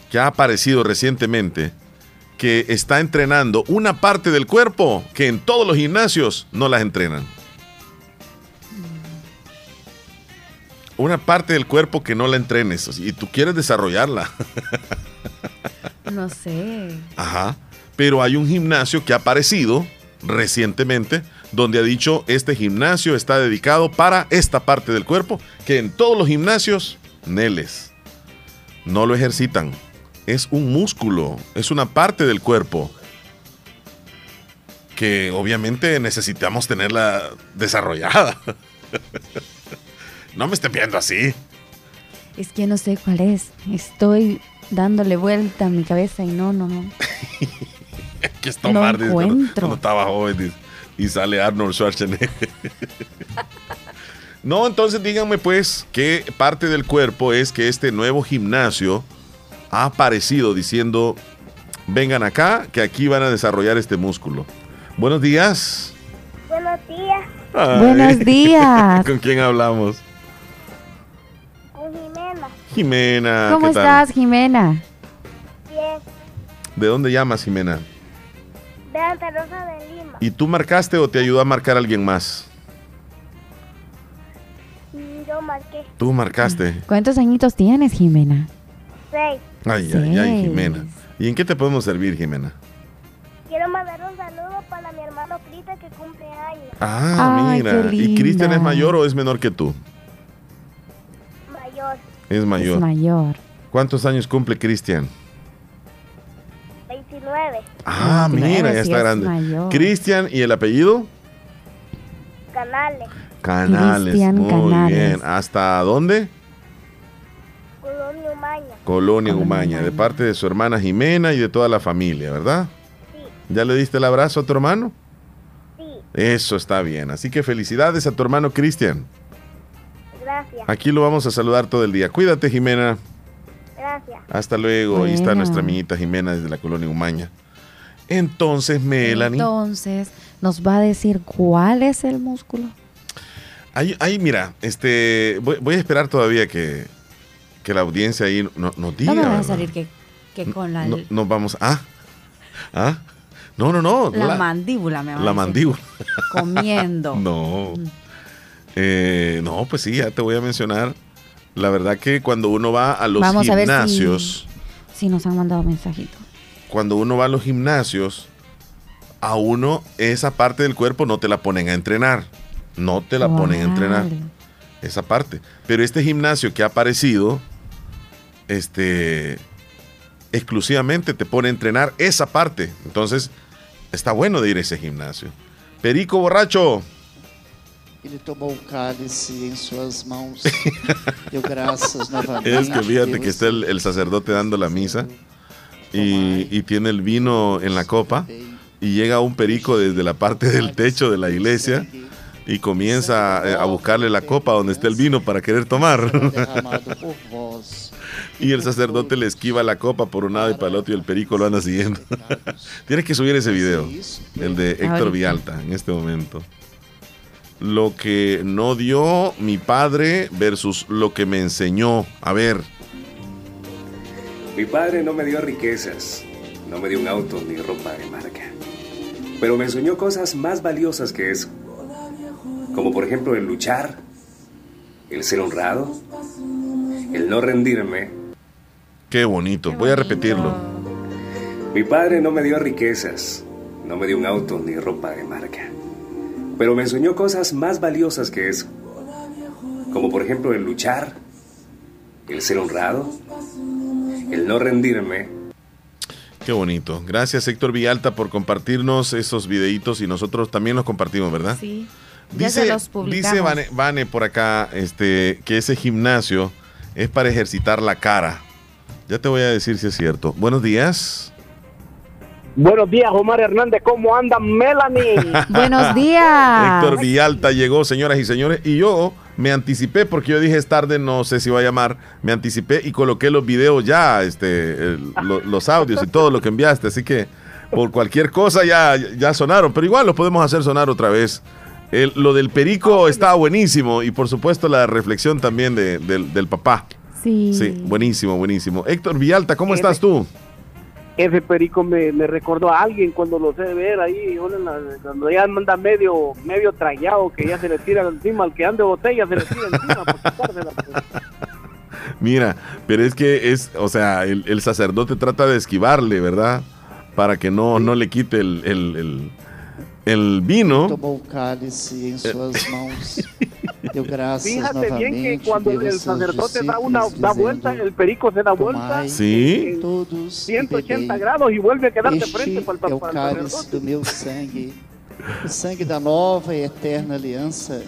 que ha aparecido recientemente que está entrenando una parte del cuerpo que en todos los gimnasios no las entrenan. Una parte del cuerpo que no la entrenes y tú quieres desarrollarla. No sé. Ajá. Pero hay un gimnasio que ha aparecido recientemente donde ha dicho este gimnasio está dedicado para esta parte del cuerpo que en todos los gimnasios neles no lo ejercitan. Es un músculo, es una parte del cuerpo que obviamente necesitamos tenerla desarrollada. No me esté viendo así. Es que no sé cuál es. Estoy dándole vuelta a mi cabeza y no, no, no. que es tomar No cuando- estaba joven y sale Arnold Schwarzenegger. no, entonces díganme pues qué parte del cuerpo es que este nuevo gimnasio ha aparecido diciendo, vengan acá, que aquí van a desarrollar este músculo. Buenos días. Buenos días, Ay. Buenos días. ¿Con quién hablamos? Jimena. Jimena. ¿Cómo ¿qué tal? estás, Jimena? Bien, ¿De dónde llamas, Jimena? de Santa Rosa de Lima. ¿Y tú marcaste o te ayudó a marcar alguien más? Mm, Yo marqué Tú marcaste. ¿Cuántos añitos tienes, Jimena? seis. Ay, ay, ay. Jimena. ¿Y en qué te podemos servir, Jimena? Quiero mandar un saludo para mi hermano Cristian que cumple años. Ah, Ay, mira. qué ¿Y Cristian es mayor o es menor que tú? Es mayor. Es mayor. ¿Cuántos años cumple Cristian? 29. Ah, 29, mira, ya está es grande. Cristian y el apellido? Canales, Canales. Cristian Muy Canales. bien. ¿Hasta dónde? Colonia Umaña. Colonia Colonia Umaña, de parte de su hermana Jimena y de toda la familia, ¿verdad? Sí, ¿Ya le diste el abrazo a tu hermano? sí, Eso está bien. Así que felicidades a tu hermano Cristian. Gracias, Aquí lo vamos a saludar todo el día. Cuídate, Jimena. gracias. Hasta luego. Ahí está nuestra amiguita Jimena desde la colonia Umaña. Entonces, Melanie. Entonces, ¿nos va a decir cuál es el músculo? Ahí, ahí mira, este, voy, voy a esperar todavía que, que la audiencia ahí no- nos diga. No me vas a salir que, que con la, No, nos vamos. Ah, ah, no, no, no. la mandíbula, me va a la mandíbula. Comiendo. No. Eh, no, pues sí, ya te voy a mencionar. La verdad que cuando uno va a los Vamos a ver si- gimnasios, Sí, nos han mandado mensajitos. cuando uno va a los gimnasios, a uno esa parte del cuerpo no te la ponen a entrenar. No te la ponen a entrenar. Esa parte. Pero este gimnasio que ha aparecido, este, exclusivamente te pone a entrenar esa parte. Entonces, está bueno de ir a ese gimnasio. Perico borracho. Ele tomou o cálice em suas mãos. Deu graças novamente. Es que fíjate que está el, el sacerdote dando la misa y, y tiene el vino en la copa y llega un perico desde la parte del techo de la iglesia y comienza eh, a buscarle la copa donde está el vino para querer tomar. y el sacerdote le esquiva la copa por un lado y para el otro y el perico lo anda siguiendo. Tienes que subir ese video, el de Héctor. Vialta, en este momento. Lo que no dio mi padre versus lo que me enseñó. A ver. Mi padre no me dio riquezas, no me dio un auto ni ropa de marca, pero me enseñó cosas más valiosas que eso, como por ejemplo el luchar, el ser honrado, el no rendirme. Qué bonito. Voy a repetirlo. Mi padre no me dio riquezas, no me dio un auto ni ropa de marca, pero me enseñó cosas más valiosas que eso, como por ejemplo el luchar, el ser honrado, el no rendirme. Qué bonito. Gracias Héctor Villalta por compartirnos esos videitos y nosotros también los compartimos, ¿verdad? Sí. Ya Dice, se los publicamos. dice Vane, Vane por acá este, que ese gimnasio es para ejercitar la cara. Ya te voy a decir si es cierto. Buenos días. Buenos días, Omar Hernández. ¿Cómo anda Melanie? Buenos días. Héctor Villalta llegó, señoras y señores, y yo me anticipé porque yo dije es tarde, no sé si va a llamar, me anticipé y coloqué los videos ya, este, el- lo- los audios y todo lo que enviaste, así que por cualquier cosa ya, ya sonaron, pero igual lo podemos hacer sonar otra vez. El- lo del perico estaba buenísimo y por supuesto la reflexión también de- del, del papá. Sí. Sí, buenísimo, buenísimo. Héctor Villalta, ¿cómo estás tú? Ese perico me, me recordó a alguien cuando lo sé ver ahí, en cuando ya anda medio medio tragueado, que ya se le tira encima, al que ande botella se le tira encima por quitársela. pues. Mira, pero es que es, o sea, el, el sacerdote trata de esquivarle, ¿verdad? Para que no, no le quite el, el, el- el vino. Cálice em suas mãos. Deu graças Fíjate bien que cuando el sacerdote da una da vuelta, el perico se da vuelta Tomai Sí. en todos e 180 bebei. grados y vuelve a quedar de frente para, o para el sacerdote. o sangue da nova e eterna aliança,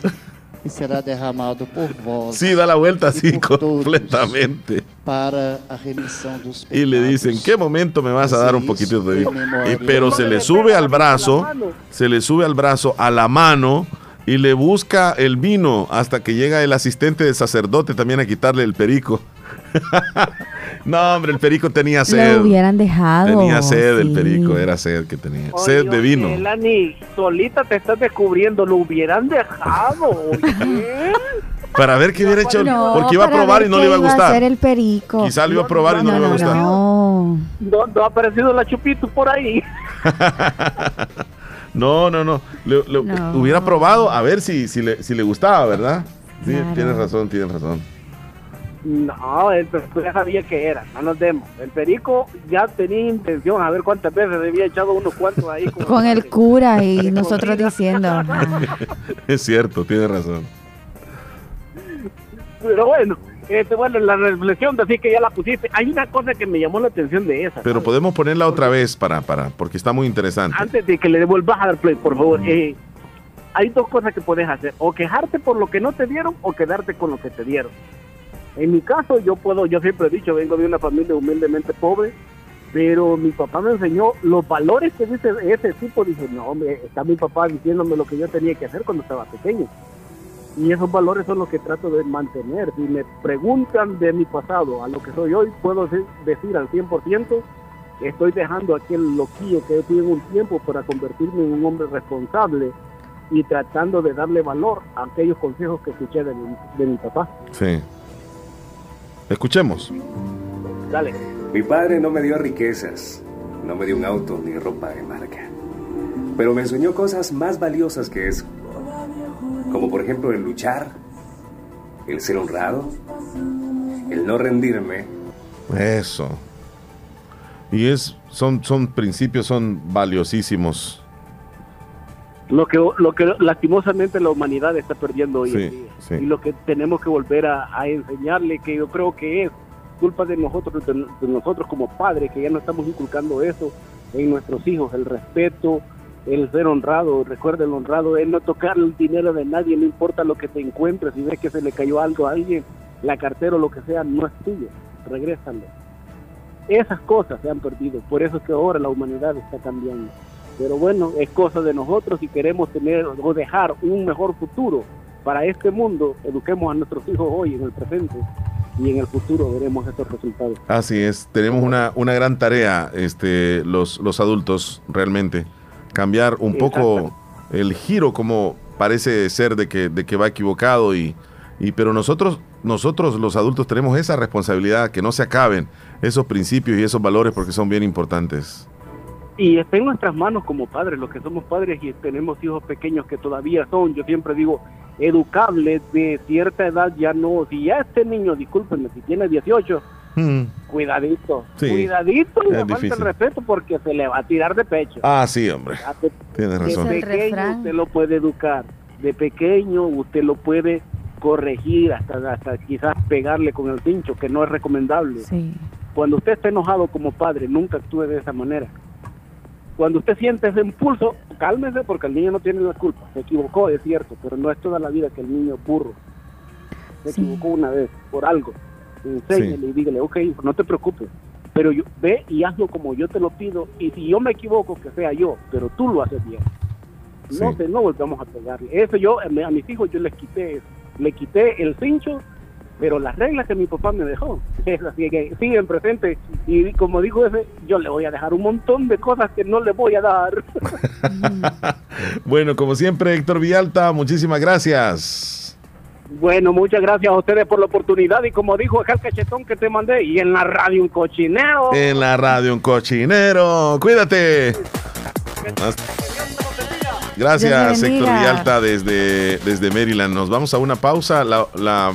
que será derramado por vós Sí, da la vuelta así completamente. para a remissão dos Y le dicen, ¿qué momento me vas a dar un poquito de. Y- pero se le sube al brazo, se le sube al brazo a la mano y le busca el vino hasta que llega el asistente del sacerdote también a quitarle el perico. no, hombre, el perico tenía sed. Lo hubieran dejado. Tenía sed el perico, era sed que tenía. Oye, Sed de vino. Melanie, solita te estás descubriendo, lo hubieran dejado. oye. Para ver qué hubiera hecho, No, porque iba a probar y no le iba a iba gustar. hacer el perico. Quizá lo iba a probar y no, le iba a gustar. No. No, no ha aparecido la chupito por ahí. No, no, no. Le- le- No. Hubiera probado a ver si, si, le, si le gustaba, ¿verdad? Sí, Claro. tienes razón, tienes razón. No, el perico ya sabía que era, no nos demos. El perico ya tenía intención, a ver cuántas veces había echado unos cuantos ahí. como- Con el cura y nosotros diciendo. "Ah, Es cierto, tienes razón. Pero bueno, este, bueno, la reflexión, así que ya la pusiste. Hay una cosa que me llamó la atención de esa. Pero podemos ponerla otra vez para, para, porque está muy interesante. Antes de que le devuelvas a dar play, por favor. eh, hay dos cosas que puedes hacer. O quejarte por lo que no te dieron o quedarte con lo que te dieron. En mi caso, yo puedo, yo siempre he dicho, vengo de una familia humildemente pobre, pero mi papá me enseñó los valores que dice ese tipo. Dice, no, hombre, está mi papá diciéndome lo que yo tenía que hacer cuando estaba pequeño. Y esos valores son los que trato de mantener. Si me preguntan de mi pasado a lo que soy hoy, puedo de- decir al 100% que estoy dejando aquel loquillo que tuve en un tiempo para convertirme en un hombre responsable y tratando de darle valor a aquellos consejos que escuché de mi, de mi papá. Sí. Escuchemos. Dale. Mi padre no me dio riquezas, no me dio un auto ni ropa de marca, pero me enseñó cosas más valiosas que eso, como por ejemplo el luchar, el ser honrado, el no rendirme. Eso. Y es, son, son principios, son valiosísimos. Lo que, lo que lastimosamente la humanidad está perdiendo hoy Sí, en día. sí. Y lo que tenemos que volver a, a enseñarle, que yo creo que es culpa de nosotros, de, de nosotros como padres, que ya no estamos inculcando eso en nuestros hijos, el respeto, el ser honrado. Recuerda, el honrado es no tocar el dinero de nadie, no importa lo que te encuentres. Si ves que se le cayó algo a alguien, la cartera o lo que sea, no es tuyo, regrésalo. Esas cosas se han perdido, por eso es que ahora la humanidad está cambiando. Pero bueno, es cosa de nosotros si queremos tener o dejar un mejor futuro para este mundo, eduquemos a nuestros hijos hoy en el presente y en el futuro veremos estos resultados. Así es, tenemos una, una gran tarea, este, los, los adultos, realmente. Cambiar un poco el giro como parece ser de que, de que va equivocado y, y pero nosotros, nosotros los adultos tenemos esa responsabilidad, que no se acaben esos principios y esos valores porque son bien importantes. Y está en nuestras manos como padres, los que somos padres y tenemos hijos pequeños que todavía son, yo siempre digo, educables de cierta edad ya no, si ya este niño, discúlpenme, si tiene 18, Mm. cuidadito, Sí, cuidadito y le falta el respeto porque se le va a tirar de pecho. Ah, sí, hombre. Tienes De razón. pequeño usted lo puede educar, de pequeño usted lo puede corregir, hasta, hasta quizás pegarle con el pincho, que no es recomendable. Cuando usted está enojado como padre, nunca actúe de esa manera. Cuando usted siente ese impulso, cálmese porque el niño no tiene la culpa. Se equivocó, es cierto, pero no es toda la vida que el niño es burro. Se equivocó una vez por algo. Enséñele y dígale, ok, no te preocupes, pero yo, ve y hazlo como yo te lo pido. Y si yo me equivoco, que sea yo, pero tú lo haces bien. No sé, no volvamos a pegarle. Eso yo, a mis hijos yo les quité eso. Le quité el cincho, pero las reglas que mi papá me dejó, es así que siguen presentes. Y como dijo ese, yo le voy a dejar un montón de cosas que no le voy a dar. Bueno, como siempre, Héctor Villalta, muchísimas gracias. Bueno, muchas gracias a ustedes por la oportunidad. Y como dijo acá el cachetón que te mandé, y en la radio un cochineo. En la radio, un cochinero. Cuídate. Gracias, Héctor. Villalta, desde, desde Maryland. Nos vamos a una pausa. La, la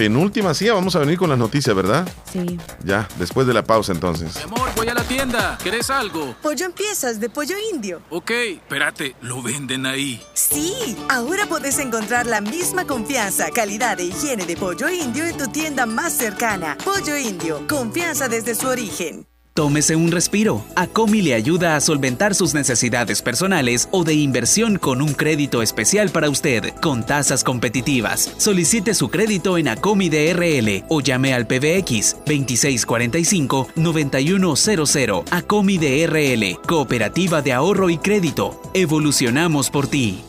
penúltima, sí, vamos a venir con las noticias, ¿verdad? Sí. Ya, después de la pausa entonces. Amor, voy a la tienda. ¿Querés algo? Pollo en piezas de pollo indio. Ok, espérate, lo venden ahí. Sí, ahora puedes encontrar la misma confianza, calidad e higiene de pollo indio en tu tienda más cercana. Pollo indio, confianza desde su origen. Tómese un respiro. Acomi le ayuda a solventar sus necesidades personales o de inversión con un crédito especial para usted, con tasas competitivas. Solicite su crédito en Acomi DRL o llame al PBX 2645-9100. Acomi DRL, Cooperativa de Ahorro y Crédito. Evolucionamos por ti.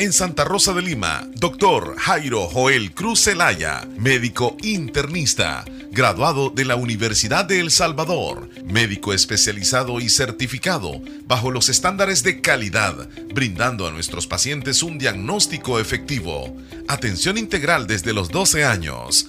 En Santa Rosa de Lima, doctor Jairo Joel Cruz Zelaya, médico internista, graduado de la Universidad de El Salvador, médico especializado y certificado bajo los estándares de calidad, brindando a nuestros pacientes un diagnóstico efectivo, atención integral desde los 12 años,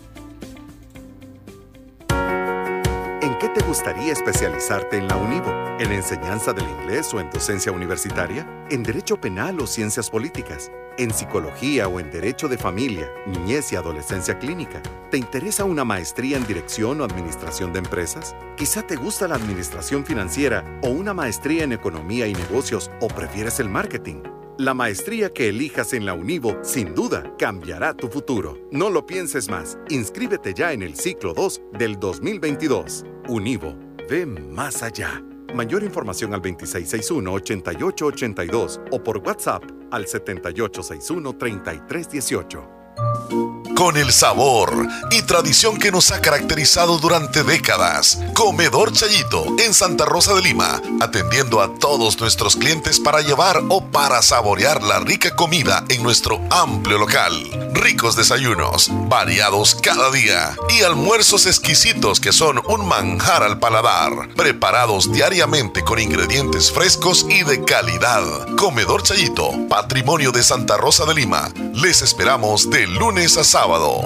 Te gustaría especializarte en la UNIVO? ¿En enseñanza del inglés o en docencia universitaria? ¿En derecho penal o ciencias políticas? ¿En psicología o en derecho de familia, niñez y adolescencia clínica? ¿Te interesa una maestría en dirección o administración de empresas? Quizá te gusta la administración financiera o una maestría en economía y negocios o prefieres el marketing. La maestría que elijas en la Univo sin duda cambiará tu futuro. No lo pienses más. Inscríbete ya en el ciclo 2 del 2022. Univo, ve más allá. Mayor información al 2661-8882 o por WhatsApp al 7861-3318 con el sabor y tradición que nos ha caracterizado durante décadas. Comedor Chayito en Santa Rosa de Lima, atendiendo a todos nuestros clientes para llevar o para saborear la rica comida en nuestro amplio local. Ricos desayunos, variados cada día y almuerzos exquisitos que son un manjar al paladar, preparados diariamente con ingredientes frescos y de calidad. Comedor Chayito, patrimonio de Santa Rosa de Lima. Les esperamos de lunes a sábado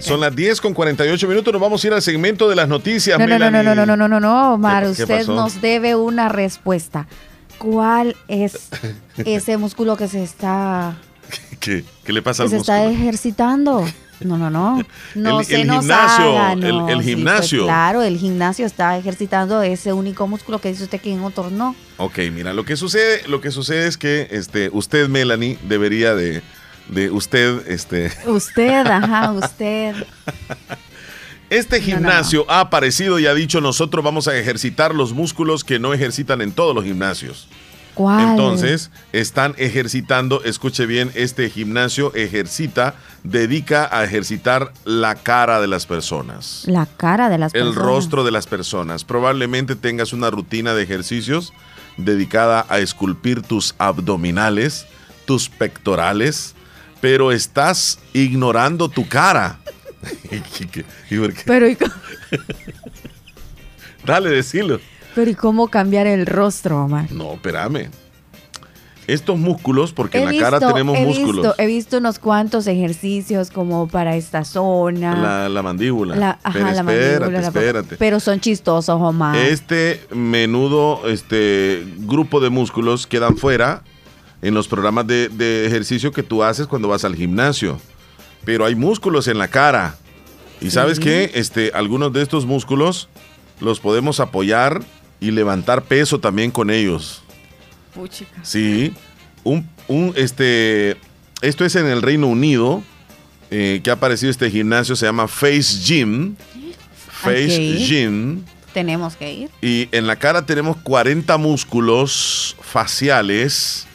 Son las 10 con 48 minutos, nos vamos a ir al segmento de las noticias. No, no, no, no, no, no, no, no, no, Omar, ¿Qué, usted nos debe una respuesta. ¿Cuál es ese músculo que se está... ¿Qué, qué le pasa que al se está ejercitando? No, no, no. No El- se el nos gimnasio, haga, el- Sí, pues, gimnasio. claro, el gimnasio está ejercitando ese único músculo que dice usted que en otros no. Ok, mira, lo que sucede, lo que sucede es que este, usted, Melanie, debería de, de usted, este, Usted, ajá, usted. este gimnasio ha aparecido y ha dicho nosotros vamos a ejercitar los músculos que no ejercitan en todos los gimnasios. Entonces, están ejercitando, escuche bien, este gimnasio ejercita, dedica a ejercitar la cara de las personas. La cara de las el personas. rostro de las personas. Probablemente tengas una rutina de ejercicios dedicada a esculpir tus abdominales, tus pectorales, pero estás ignorando tu cara. ¿Y por qué? Pero, ¿y, cómo- Dale, decilo. Pero ¿y cómo cambiar el rostro, Omar? No, espérame. Estos músculos, porque He en la cara tenemos he músculos. Visto, he visto unos cuantos ejercicios como para esta zona. La, la mandíbula. La- ajá, Pero la espérate, mandíbula, la- espérate. Pero son chistosos, Omar. Este menudo este, grupo de músculos quedan fuera en los programas de, de ejercicio que tú haces cuando vas al gimnasio. Pero hay músculos en la cara. Y sabes qué? Este, algunos de estos músculos los podemos apoyar y levantar peso también con ellos. Puchica. Sí. Un, un, este, esto es en el Reino Unido. eh, que ha aparecido este gimnasio, se llama Face Gym. Face. Gym. Tenemos que ir. Y en la cara tenemos 40 músculos faciales.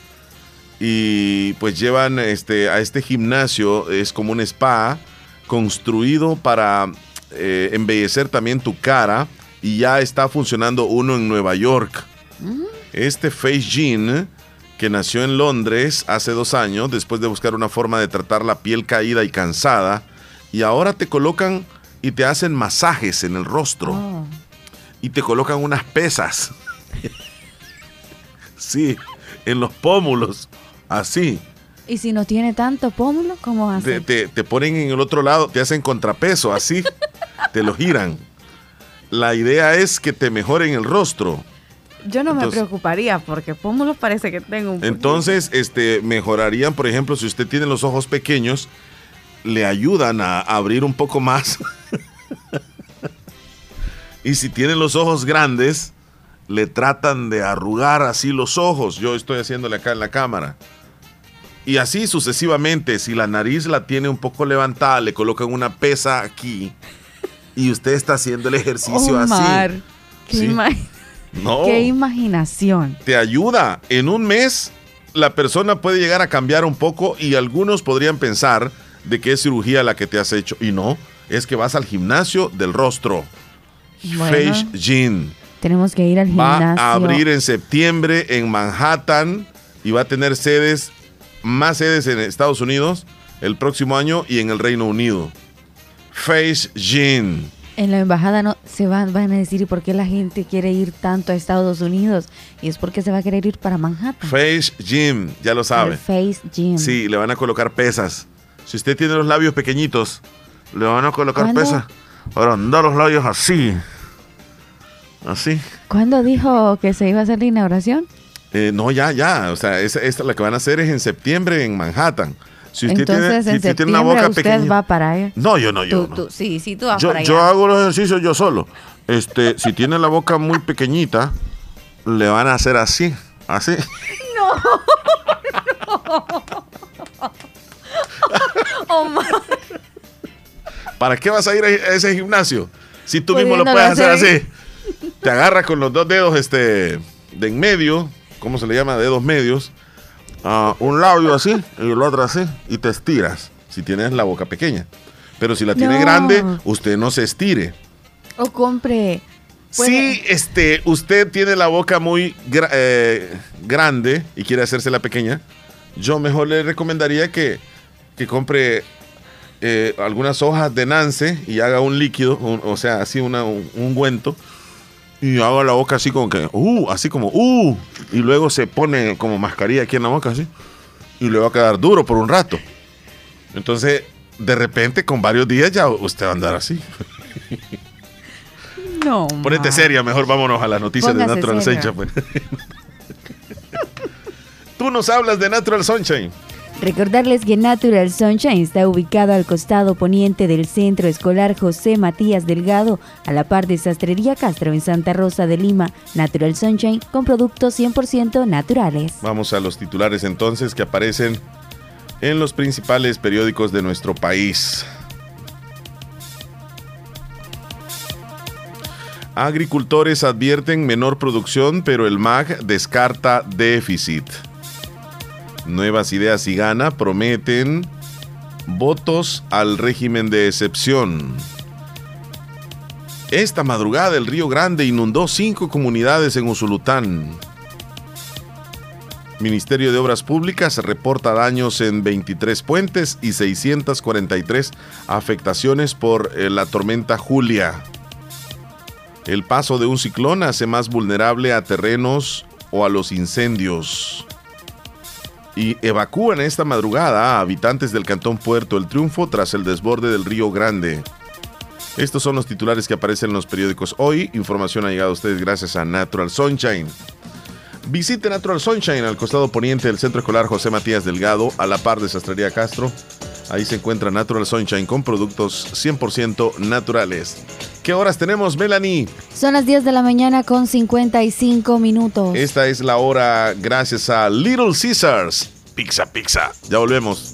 Y pues llevan este, a este gimnasio, es como un spa construido para eh, embellecer también tu cara. Y ya está funcionando uno en Nueva York. Este Face Gym, que nació en Londres hace dos años, después de buscar una forma de tratar la piel caída y cansada, y ahora te colocan y te hacen masajes en el rostro Oh. y te colocan unas pesas. sí, en los pómulos, así. Y si no tiene tanto pómulo, ¿cómo Te, hace? te- te ponen en el otro lado, te hacen contrapeso, así. te lo giran. La idea es que te mejoren el rostro. Yo no me preocuparía porque pómulos parece que tengo un poquito. Entonces, este, mejorarían, por ejemplo, si usted tiene los ojos pequeños, le ayudan a abrir un poco más. y si tiene los ojos grandes, le tratan de arrugar así los ojos. Yo estoy haciéndole acá en la cámara. Y así sucesivamente, si la nariz la tiene un poco levantada, le colocan una pesa aquí y usted está haciendo el ejercicio Omar, así. qué, ¿Sí? ima- No. qué imaginación. te ayuda. En un mes, la persona puede llegar a cambiar un poco y algunos podrían pensar de que es cirugía la que te has hecho. Y no, es que vas al gimnasio del rostro. Bueno. Face Gym. Tenemos que ir al Va gimnasio. a abrir en septiembre en Manhattan y va a tener sedes, más sedes en Estados Unidos el próximo año y en el Reino Unido. Face Gym. En la embajada no se van, van a decir ¿y por qué la gente quiere ir tanto a Estados Unidos? Y es porque se va a querer ir para Manhattan. Face Gym, ya lo sabe. El Face Gym. Sí, le van a colocar pesas. Si usted tiene los labios pequeñitos, le van a colocar ¿Cuándo? pesas. Ahora anda los labios así. Así. ¿Cuándo dijo que se iba a hacer la inauguración? Eh, no, ya, ya. O sea, esa, esta la que van a hacer es en septiembre en Manhattan. Si usted Entonces tiene, en si usted tiene una boca usted pequeña. va para allá. No, yo no, yo Tú- no. tú- sí, sí, tú vas Yo, para allá. yo hago los ejercicios yo solo. Este, si tiene la boca muy pequeñita, le van a hacer así, así. Omar. ¿Para qué vas a ir a ese gimnasio? Si tú mismo lo puedes hacer hacer. así. Te agarras con los dos dedos este, de en medio, ¿cómo se le llama? Dedos medios. Ah, un labio así y el otro así. Y te estiras, si tienes la boca pequeña. Pero si la tiene No. grande, usted no se estire. O compre. Si este, usted tiene la boca muy gra- eh, grande y quiere hacerse la pequeña, yo mejor le recomendaría que, que compre eh, algunas hojas de nance y haga un líquido, un- o sea, así una, un ungüento, y haga la boca así como que, uh, así como, uh, y luego se pone como mascarilla aquí en la boca, así, y le va a quedar duro por un rato. Entonces, de repente, con varios días ya usted va a andar así. No. Ponete seria, mejor vámonos a las noticias de Natural seria. Sunshine. pues. Tú nos hablas de Natural Sunshine. Recordarles que Natural Sunshine está ubicado al costado poniente del Centro Escolar José Matías Delgado, a la par de Sastrería Castro en Santa Rosa de Lima. Natural Sunshine con productos 100% naturales. Vamos a los titulares entonces que aparecen en los principales periódicos de nuestro país. Agricultores advierten menor producción, pero el MAG descarta déficit. Nuevas ideas y gana prometen votos al régimen de excepción. Esta madrugada el Río Grande inundó cinco comunidades en Usulután. Ministerio de Obras Públicas reporta daños en 23 puentes y 643 afectaciones por eh, la tormenta Julia. El paso de un ciclón hace más vulnerable a terrenos o a los incendios. Y evacúan esta madrugada a habitantes del cantón Puerto El Triunfo tras el desborde del Río Grande. Estos son los titulares que aparecen en los periódicos hoy. Información ha llegado a ustedes gracias a Natural Sunshine. Visite Natural Sunshine al costado poniente del Centro Escolar José Matías Delgado, a la par de Sastrería Castro. Ahí se encuentra Natural Sunshine con productos 100% naturales. ¿Qué horas tenemos, Melanie? Son las 10 de la mañana con 55 minutos. Esta es la hora gracias a Little Caesars. Pizza, pizza. Ya volvemos.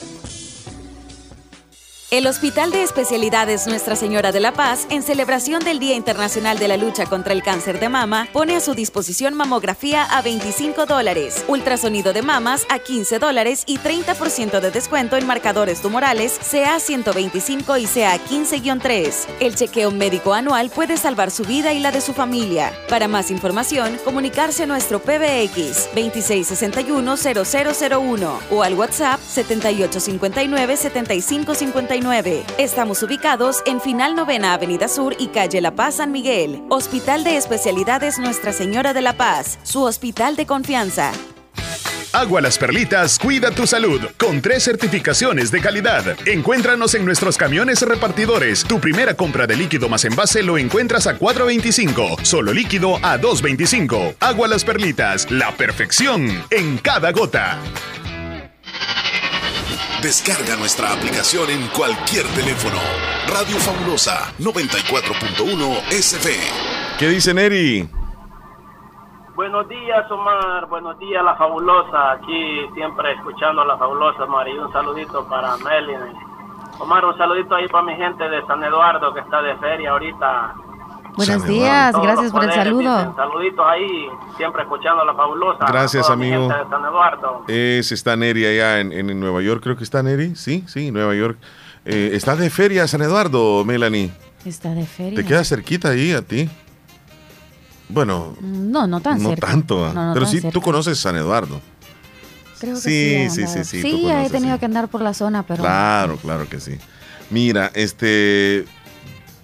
El Hospital de Especialidades Nuestra Señora de la Paz, en celebración del Día Internacional de la Lucha contra el Cáncer de Mama, pone a su disposición mamografía a 25 dólares, ultrasonido de mamas a 15 dólares y 30% de descuento en marcadores tumorales CA 125 y CA 15-3. El chequeo médico anual puede salvar su vida y la de su familia. Para más información, comunicarse a nuestro PBX 2661-0001 o al WhatsApp 7859-7559. Estamos ubicados en Final Novena Avenida Sur y Calle La Paz San Miguel. Hospital de Especialidades Nuestra Señora de la Paz, su hospital de confianza. Agua Las Perlitas cuida tu salud con tres certificaciones de calidad. Encuéntranos en nuestros camiones repartidores. Tu primera compra de líquido más envase lo encuentras a 4.25, solo líquido a 2.25. Agua Las Perlitas, la perfección en cada gota. Descarga nuestra aplicación en cualquier teléfono. Radio Fabulosa 94.1 SF. ¿Qué dice Neri? Buenos días, Omar. Buenos días, La Fabulosa. Aquí siempre escuchando a La Fabulosa, Omar. Y un saludito para Melanie. Omar, un saludito ahí para mi gente de San Eduardo que está de feria ahorita. Buenos días, gracias por el saludo. Saluditos ahí, siempre escuchando a La Fabulosa. Gracias, amigo. de San Eduardo. Es, está Neri allá en, en Nueva York, creo que está Neri. Sí, sí, Nueva York. Eh, está de feria San Eduardo, Melanie. Está de feria. Te queda cerquita ahí a ti. Bueno, No, no tan no cerca. tanto, ah. No, no pero tan sí, cerca. tú conoces San Eduardo. Creo que Sí, sí. sí, sí, sí, Sí, he tenido que andar por la zona, pero. Claro, claro que sí. Mira, este,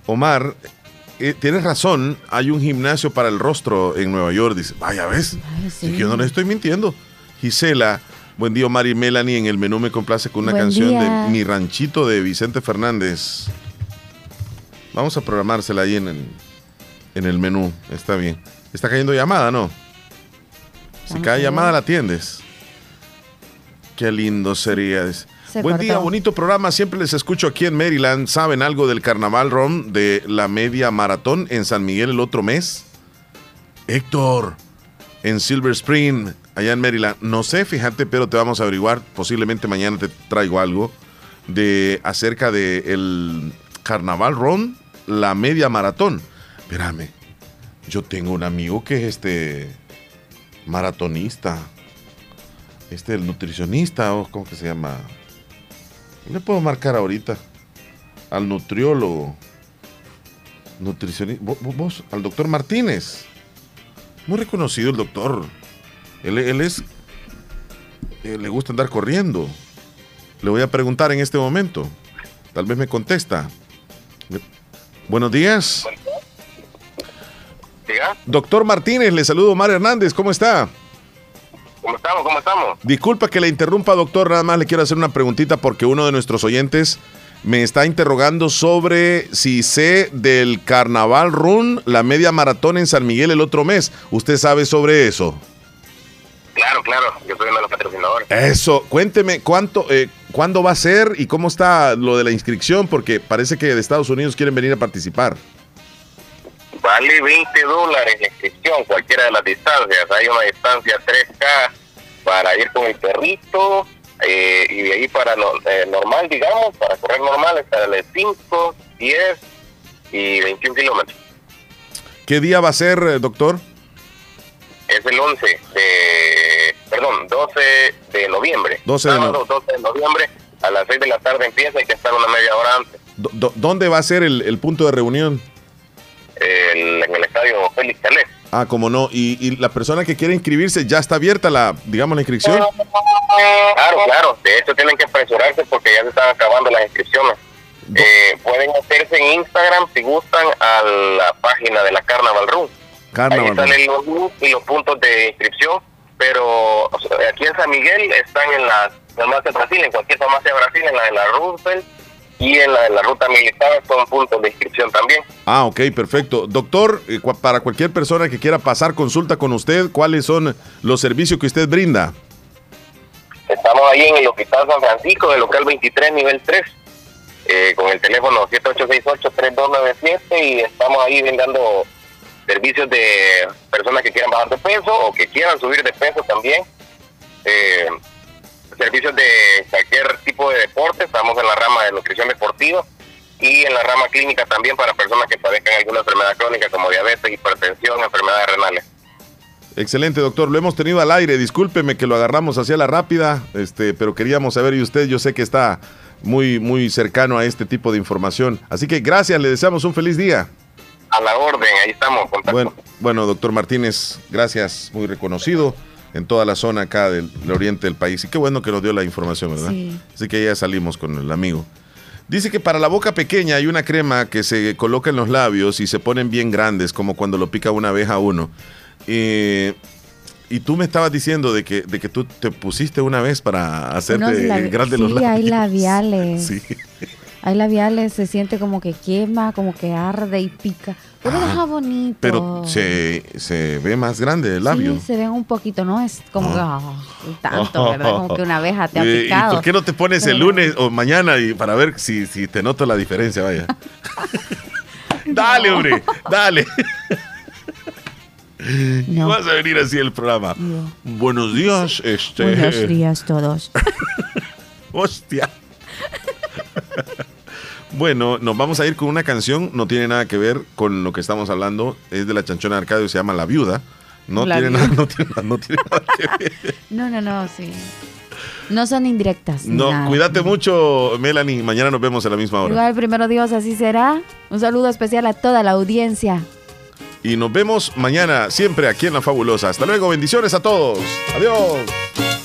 Omar, eh, tienes razón, hay un gimnasio para el rostro en Nueva York. Dice, vaya, ¿ves? sí. Es que yo no le estoy mintiendo. Gisela, buen día, Omar y Melanie. En el menú me complace con una Buen canción día. de Mi Ranchito de Vicente Fernández. Vamos a programársela ahí en el, en el menú. Está bien. Está cayendo llamada, ¿no? Si Vamos cae a ver. llamada, la atiendes. Qué lindo sería. Dice. Se Buen día, bonito programa. Siempre les escucho aquí en Maryland. ¿Saben algo del carnaval rom de la media maratón en San Miguel el otro mes? Héctor, en Silver Spring, allá en Maryland. No sé, fíjate, pero te vamos a averiguar. Posiblemente mañana te traigo algo de acerca de el carnaval rom, la media maratón. Espérame, yo tengo un amigo que es este maratonista. Este, el nutricionista, o ¿cómo que se llama? Le puedo marcar ahorita al nutriólogo. Nutricionista. Vos, vos, al doctor Martínez. Muy reconocido el doctor. Él, él es. le gusta andar corriendo. Le voy a preguntar en este momento. Tal vez me contesta. Buenos días. Diga, Doctor Martínez, le saludo Omar Hernández. ¿Cómo está? ¿Cómo estamos? ¿Cómo estamos? Disculpa que le interrumpa, doctor. Nada más le quiero hacer una preguntita porque uno de nuestros oyentes me está interrogando sobre si sé del Carnaval Run, la media maratón en San Miguel el otro mes. ¿Usted sabe sobre eso? Claro, claro, yo soy uno de los patrocinadores. Eso, cuénteme cuánto, eh, cuándo va a ser y cómo está lo de la inscripción, porque parece que de Estados Unidos quieren venir a participar. Vale 20 dólares la inscripción, cualquiera de las distancias. Hay una distancia 3K para ir con el perrito eh, y de ahí para no- eh, normal, digamos, para correr normal está el de 5, 10 y 21 kilómetros. ¿Qué día va a ser, eh, doctor? Es el 11 de, perdón, 12 de noviembre. 12 de Sábado 12 de noviembre a las 6 de la tarde empieza, hay que estar una media hora antes. ¿Dónde va a ser el, el punto de reunión? El- en el estadio Félix Calés. Ah, como no. Y, y la persona que quiere inscribirse, ¿ya está abierta la, digamos, la inscripción? Claro, claro. De hecho, tienen que apresurarse porque ya se están acabando las inscripciones. Eh, pueden hacerse en Instagram si gustan a la página de la Carnaval Room. Carnaval Ahí salen los y los puntos de inscripción. Pero o sea, aquí en San Miguel están en la farmacia Brasil, en cualquier farmacia de Brasil, en la de la Roosevelt y en la de la ruta militar son puntos de inscripción también. Ah, ok, perfecto. Doctor, eh, para cualquier persona que quiera pasar consulta con usted, ¿cuáles son los servicios que usted brinda? Estamos ahí en el Hospital San Francisco, del local 23, nivel 3, eh, con el teléfono 7868-3297 y estamos ahí brindando servicios de personas que quieran bajar de peso o que quieran subir de peso también. Eh, servicios de cualquier tipo de deporte, estamos en la rama de nutrición deportiva y en la rama clínica también para personas que padezcan alguna enfermedad crónica como diabetes, hipertensión, enfermedades renales. Excelente, doctor. Lo hemos tenido al aire. Discúlpeme que lo agarramos hacia la rápida, este, pero queríamos saber, y usted, yo sé que está muy, muy cercano a este tipo de información. Así que gracias, le deseamos un feliz día. A la orden, ahí estamos. Bueno, bueno, doctor Martínez, gracias, muy reconocido en toda la zona acá del, del, oriente del país. Y qué bueno que nos dio la información, ¿verdad? Sí. Así que ya salimos con el amigo. Dice que para la boca pequeña hay una crema que se coloca en los labios y se ponen bien grandes, como cuando lo pica una abeja a uno. Eh, y tú me estabas diciendo de que, de que tú te pusiste una vez para hacerte grandes sí, los labios. hay labiales. Sí. Hay labiales, se siente como que quema, como que arde y pica. Pero deja bonito. Pero se, se ve más grande el labio. Sí, se ven un poquito, ¿no? Es como que, ah, tanto, ¿verdad? Como que una abeja te ha ¿Y- ¿Y picado. por qué no te pones el lunes o mañana y para ver si, si te noto la diferencia, vaya? dale, hombre, dale. No. Vas a venir así el programa. Buenos días, este. Buenos días todos. Hostia. Bueno, nos vamos a ir con una canción, no tiene nada que ver con lo que estamos hablando, es de la chanchona de Arcadio, se llama La Viuda. No, La tiene, Viuda. Nada, no, tiene, no tiene nada que ver. No, no, no, sí. No son indirectas. No, nada. cuídate mucho, Melanie. Mañana nos vemos a la misma hora. Igual, primero Dios, así será. Un saludo especial a toda la audiencia. Y nos vemos mañana, siempre aquí en La Fabulosa. Hasta luego, bendiciones a todos. Adiós.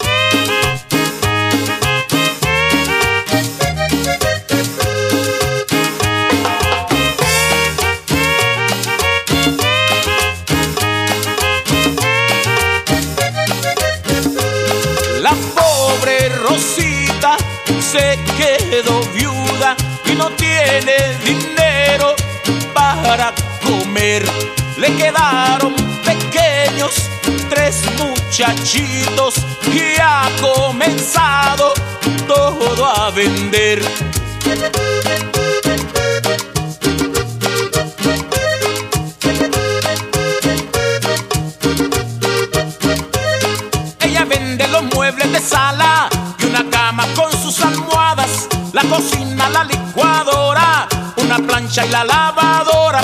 No tiene dinero para comer. Le quedaron pequeños tres muchachitos y ha comenzado todo a vender. Ella vende los muebles de sala la cocina, la licuadora, una plancha y la lavadora.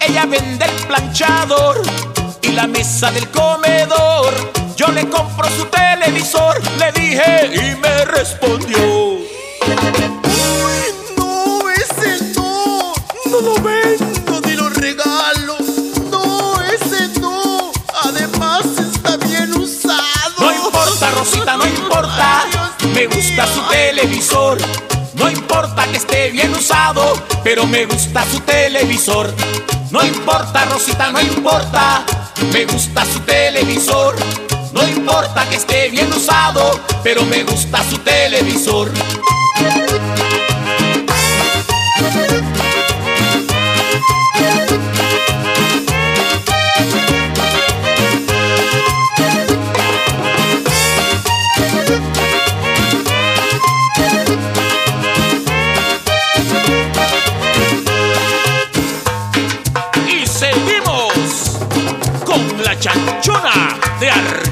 Ella vende el planchador y la mesa del comedor. Yo le compro su televisor, le dije y me respondió. No, ese no, no lo vendo ni lo regalo. No, ese no, además está bien usado. No importa, Rosita, no importa. Me gusta su televisor. No importa que esté bien usado, pero me gusta su televisor. No importa, Rosita, no importa. Me gusta su televisor. No importa que esté bien usado, pero me gusta su televisor. De arriba.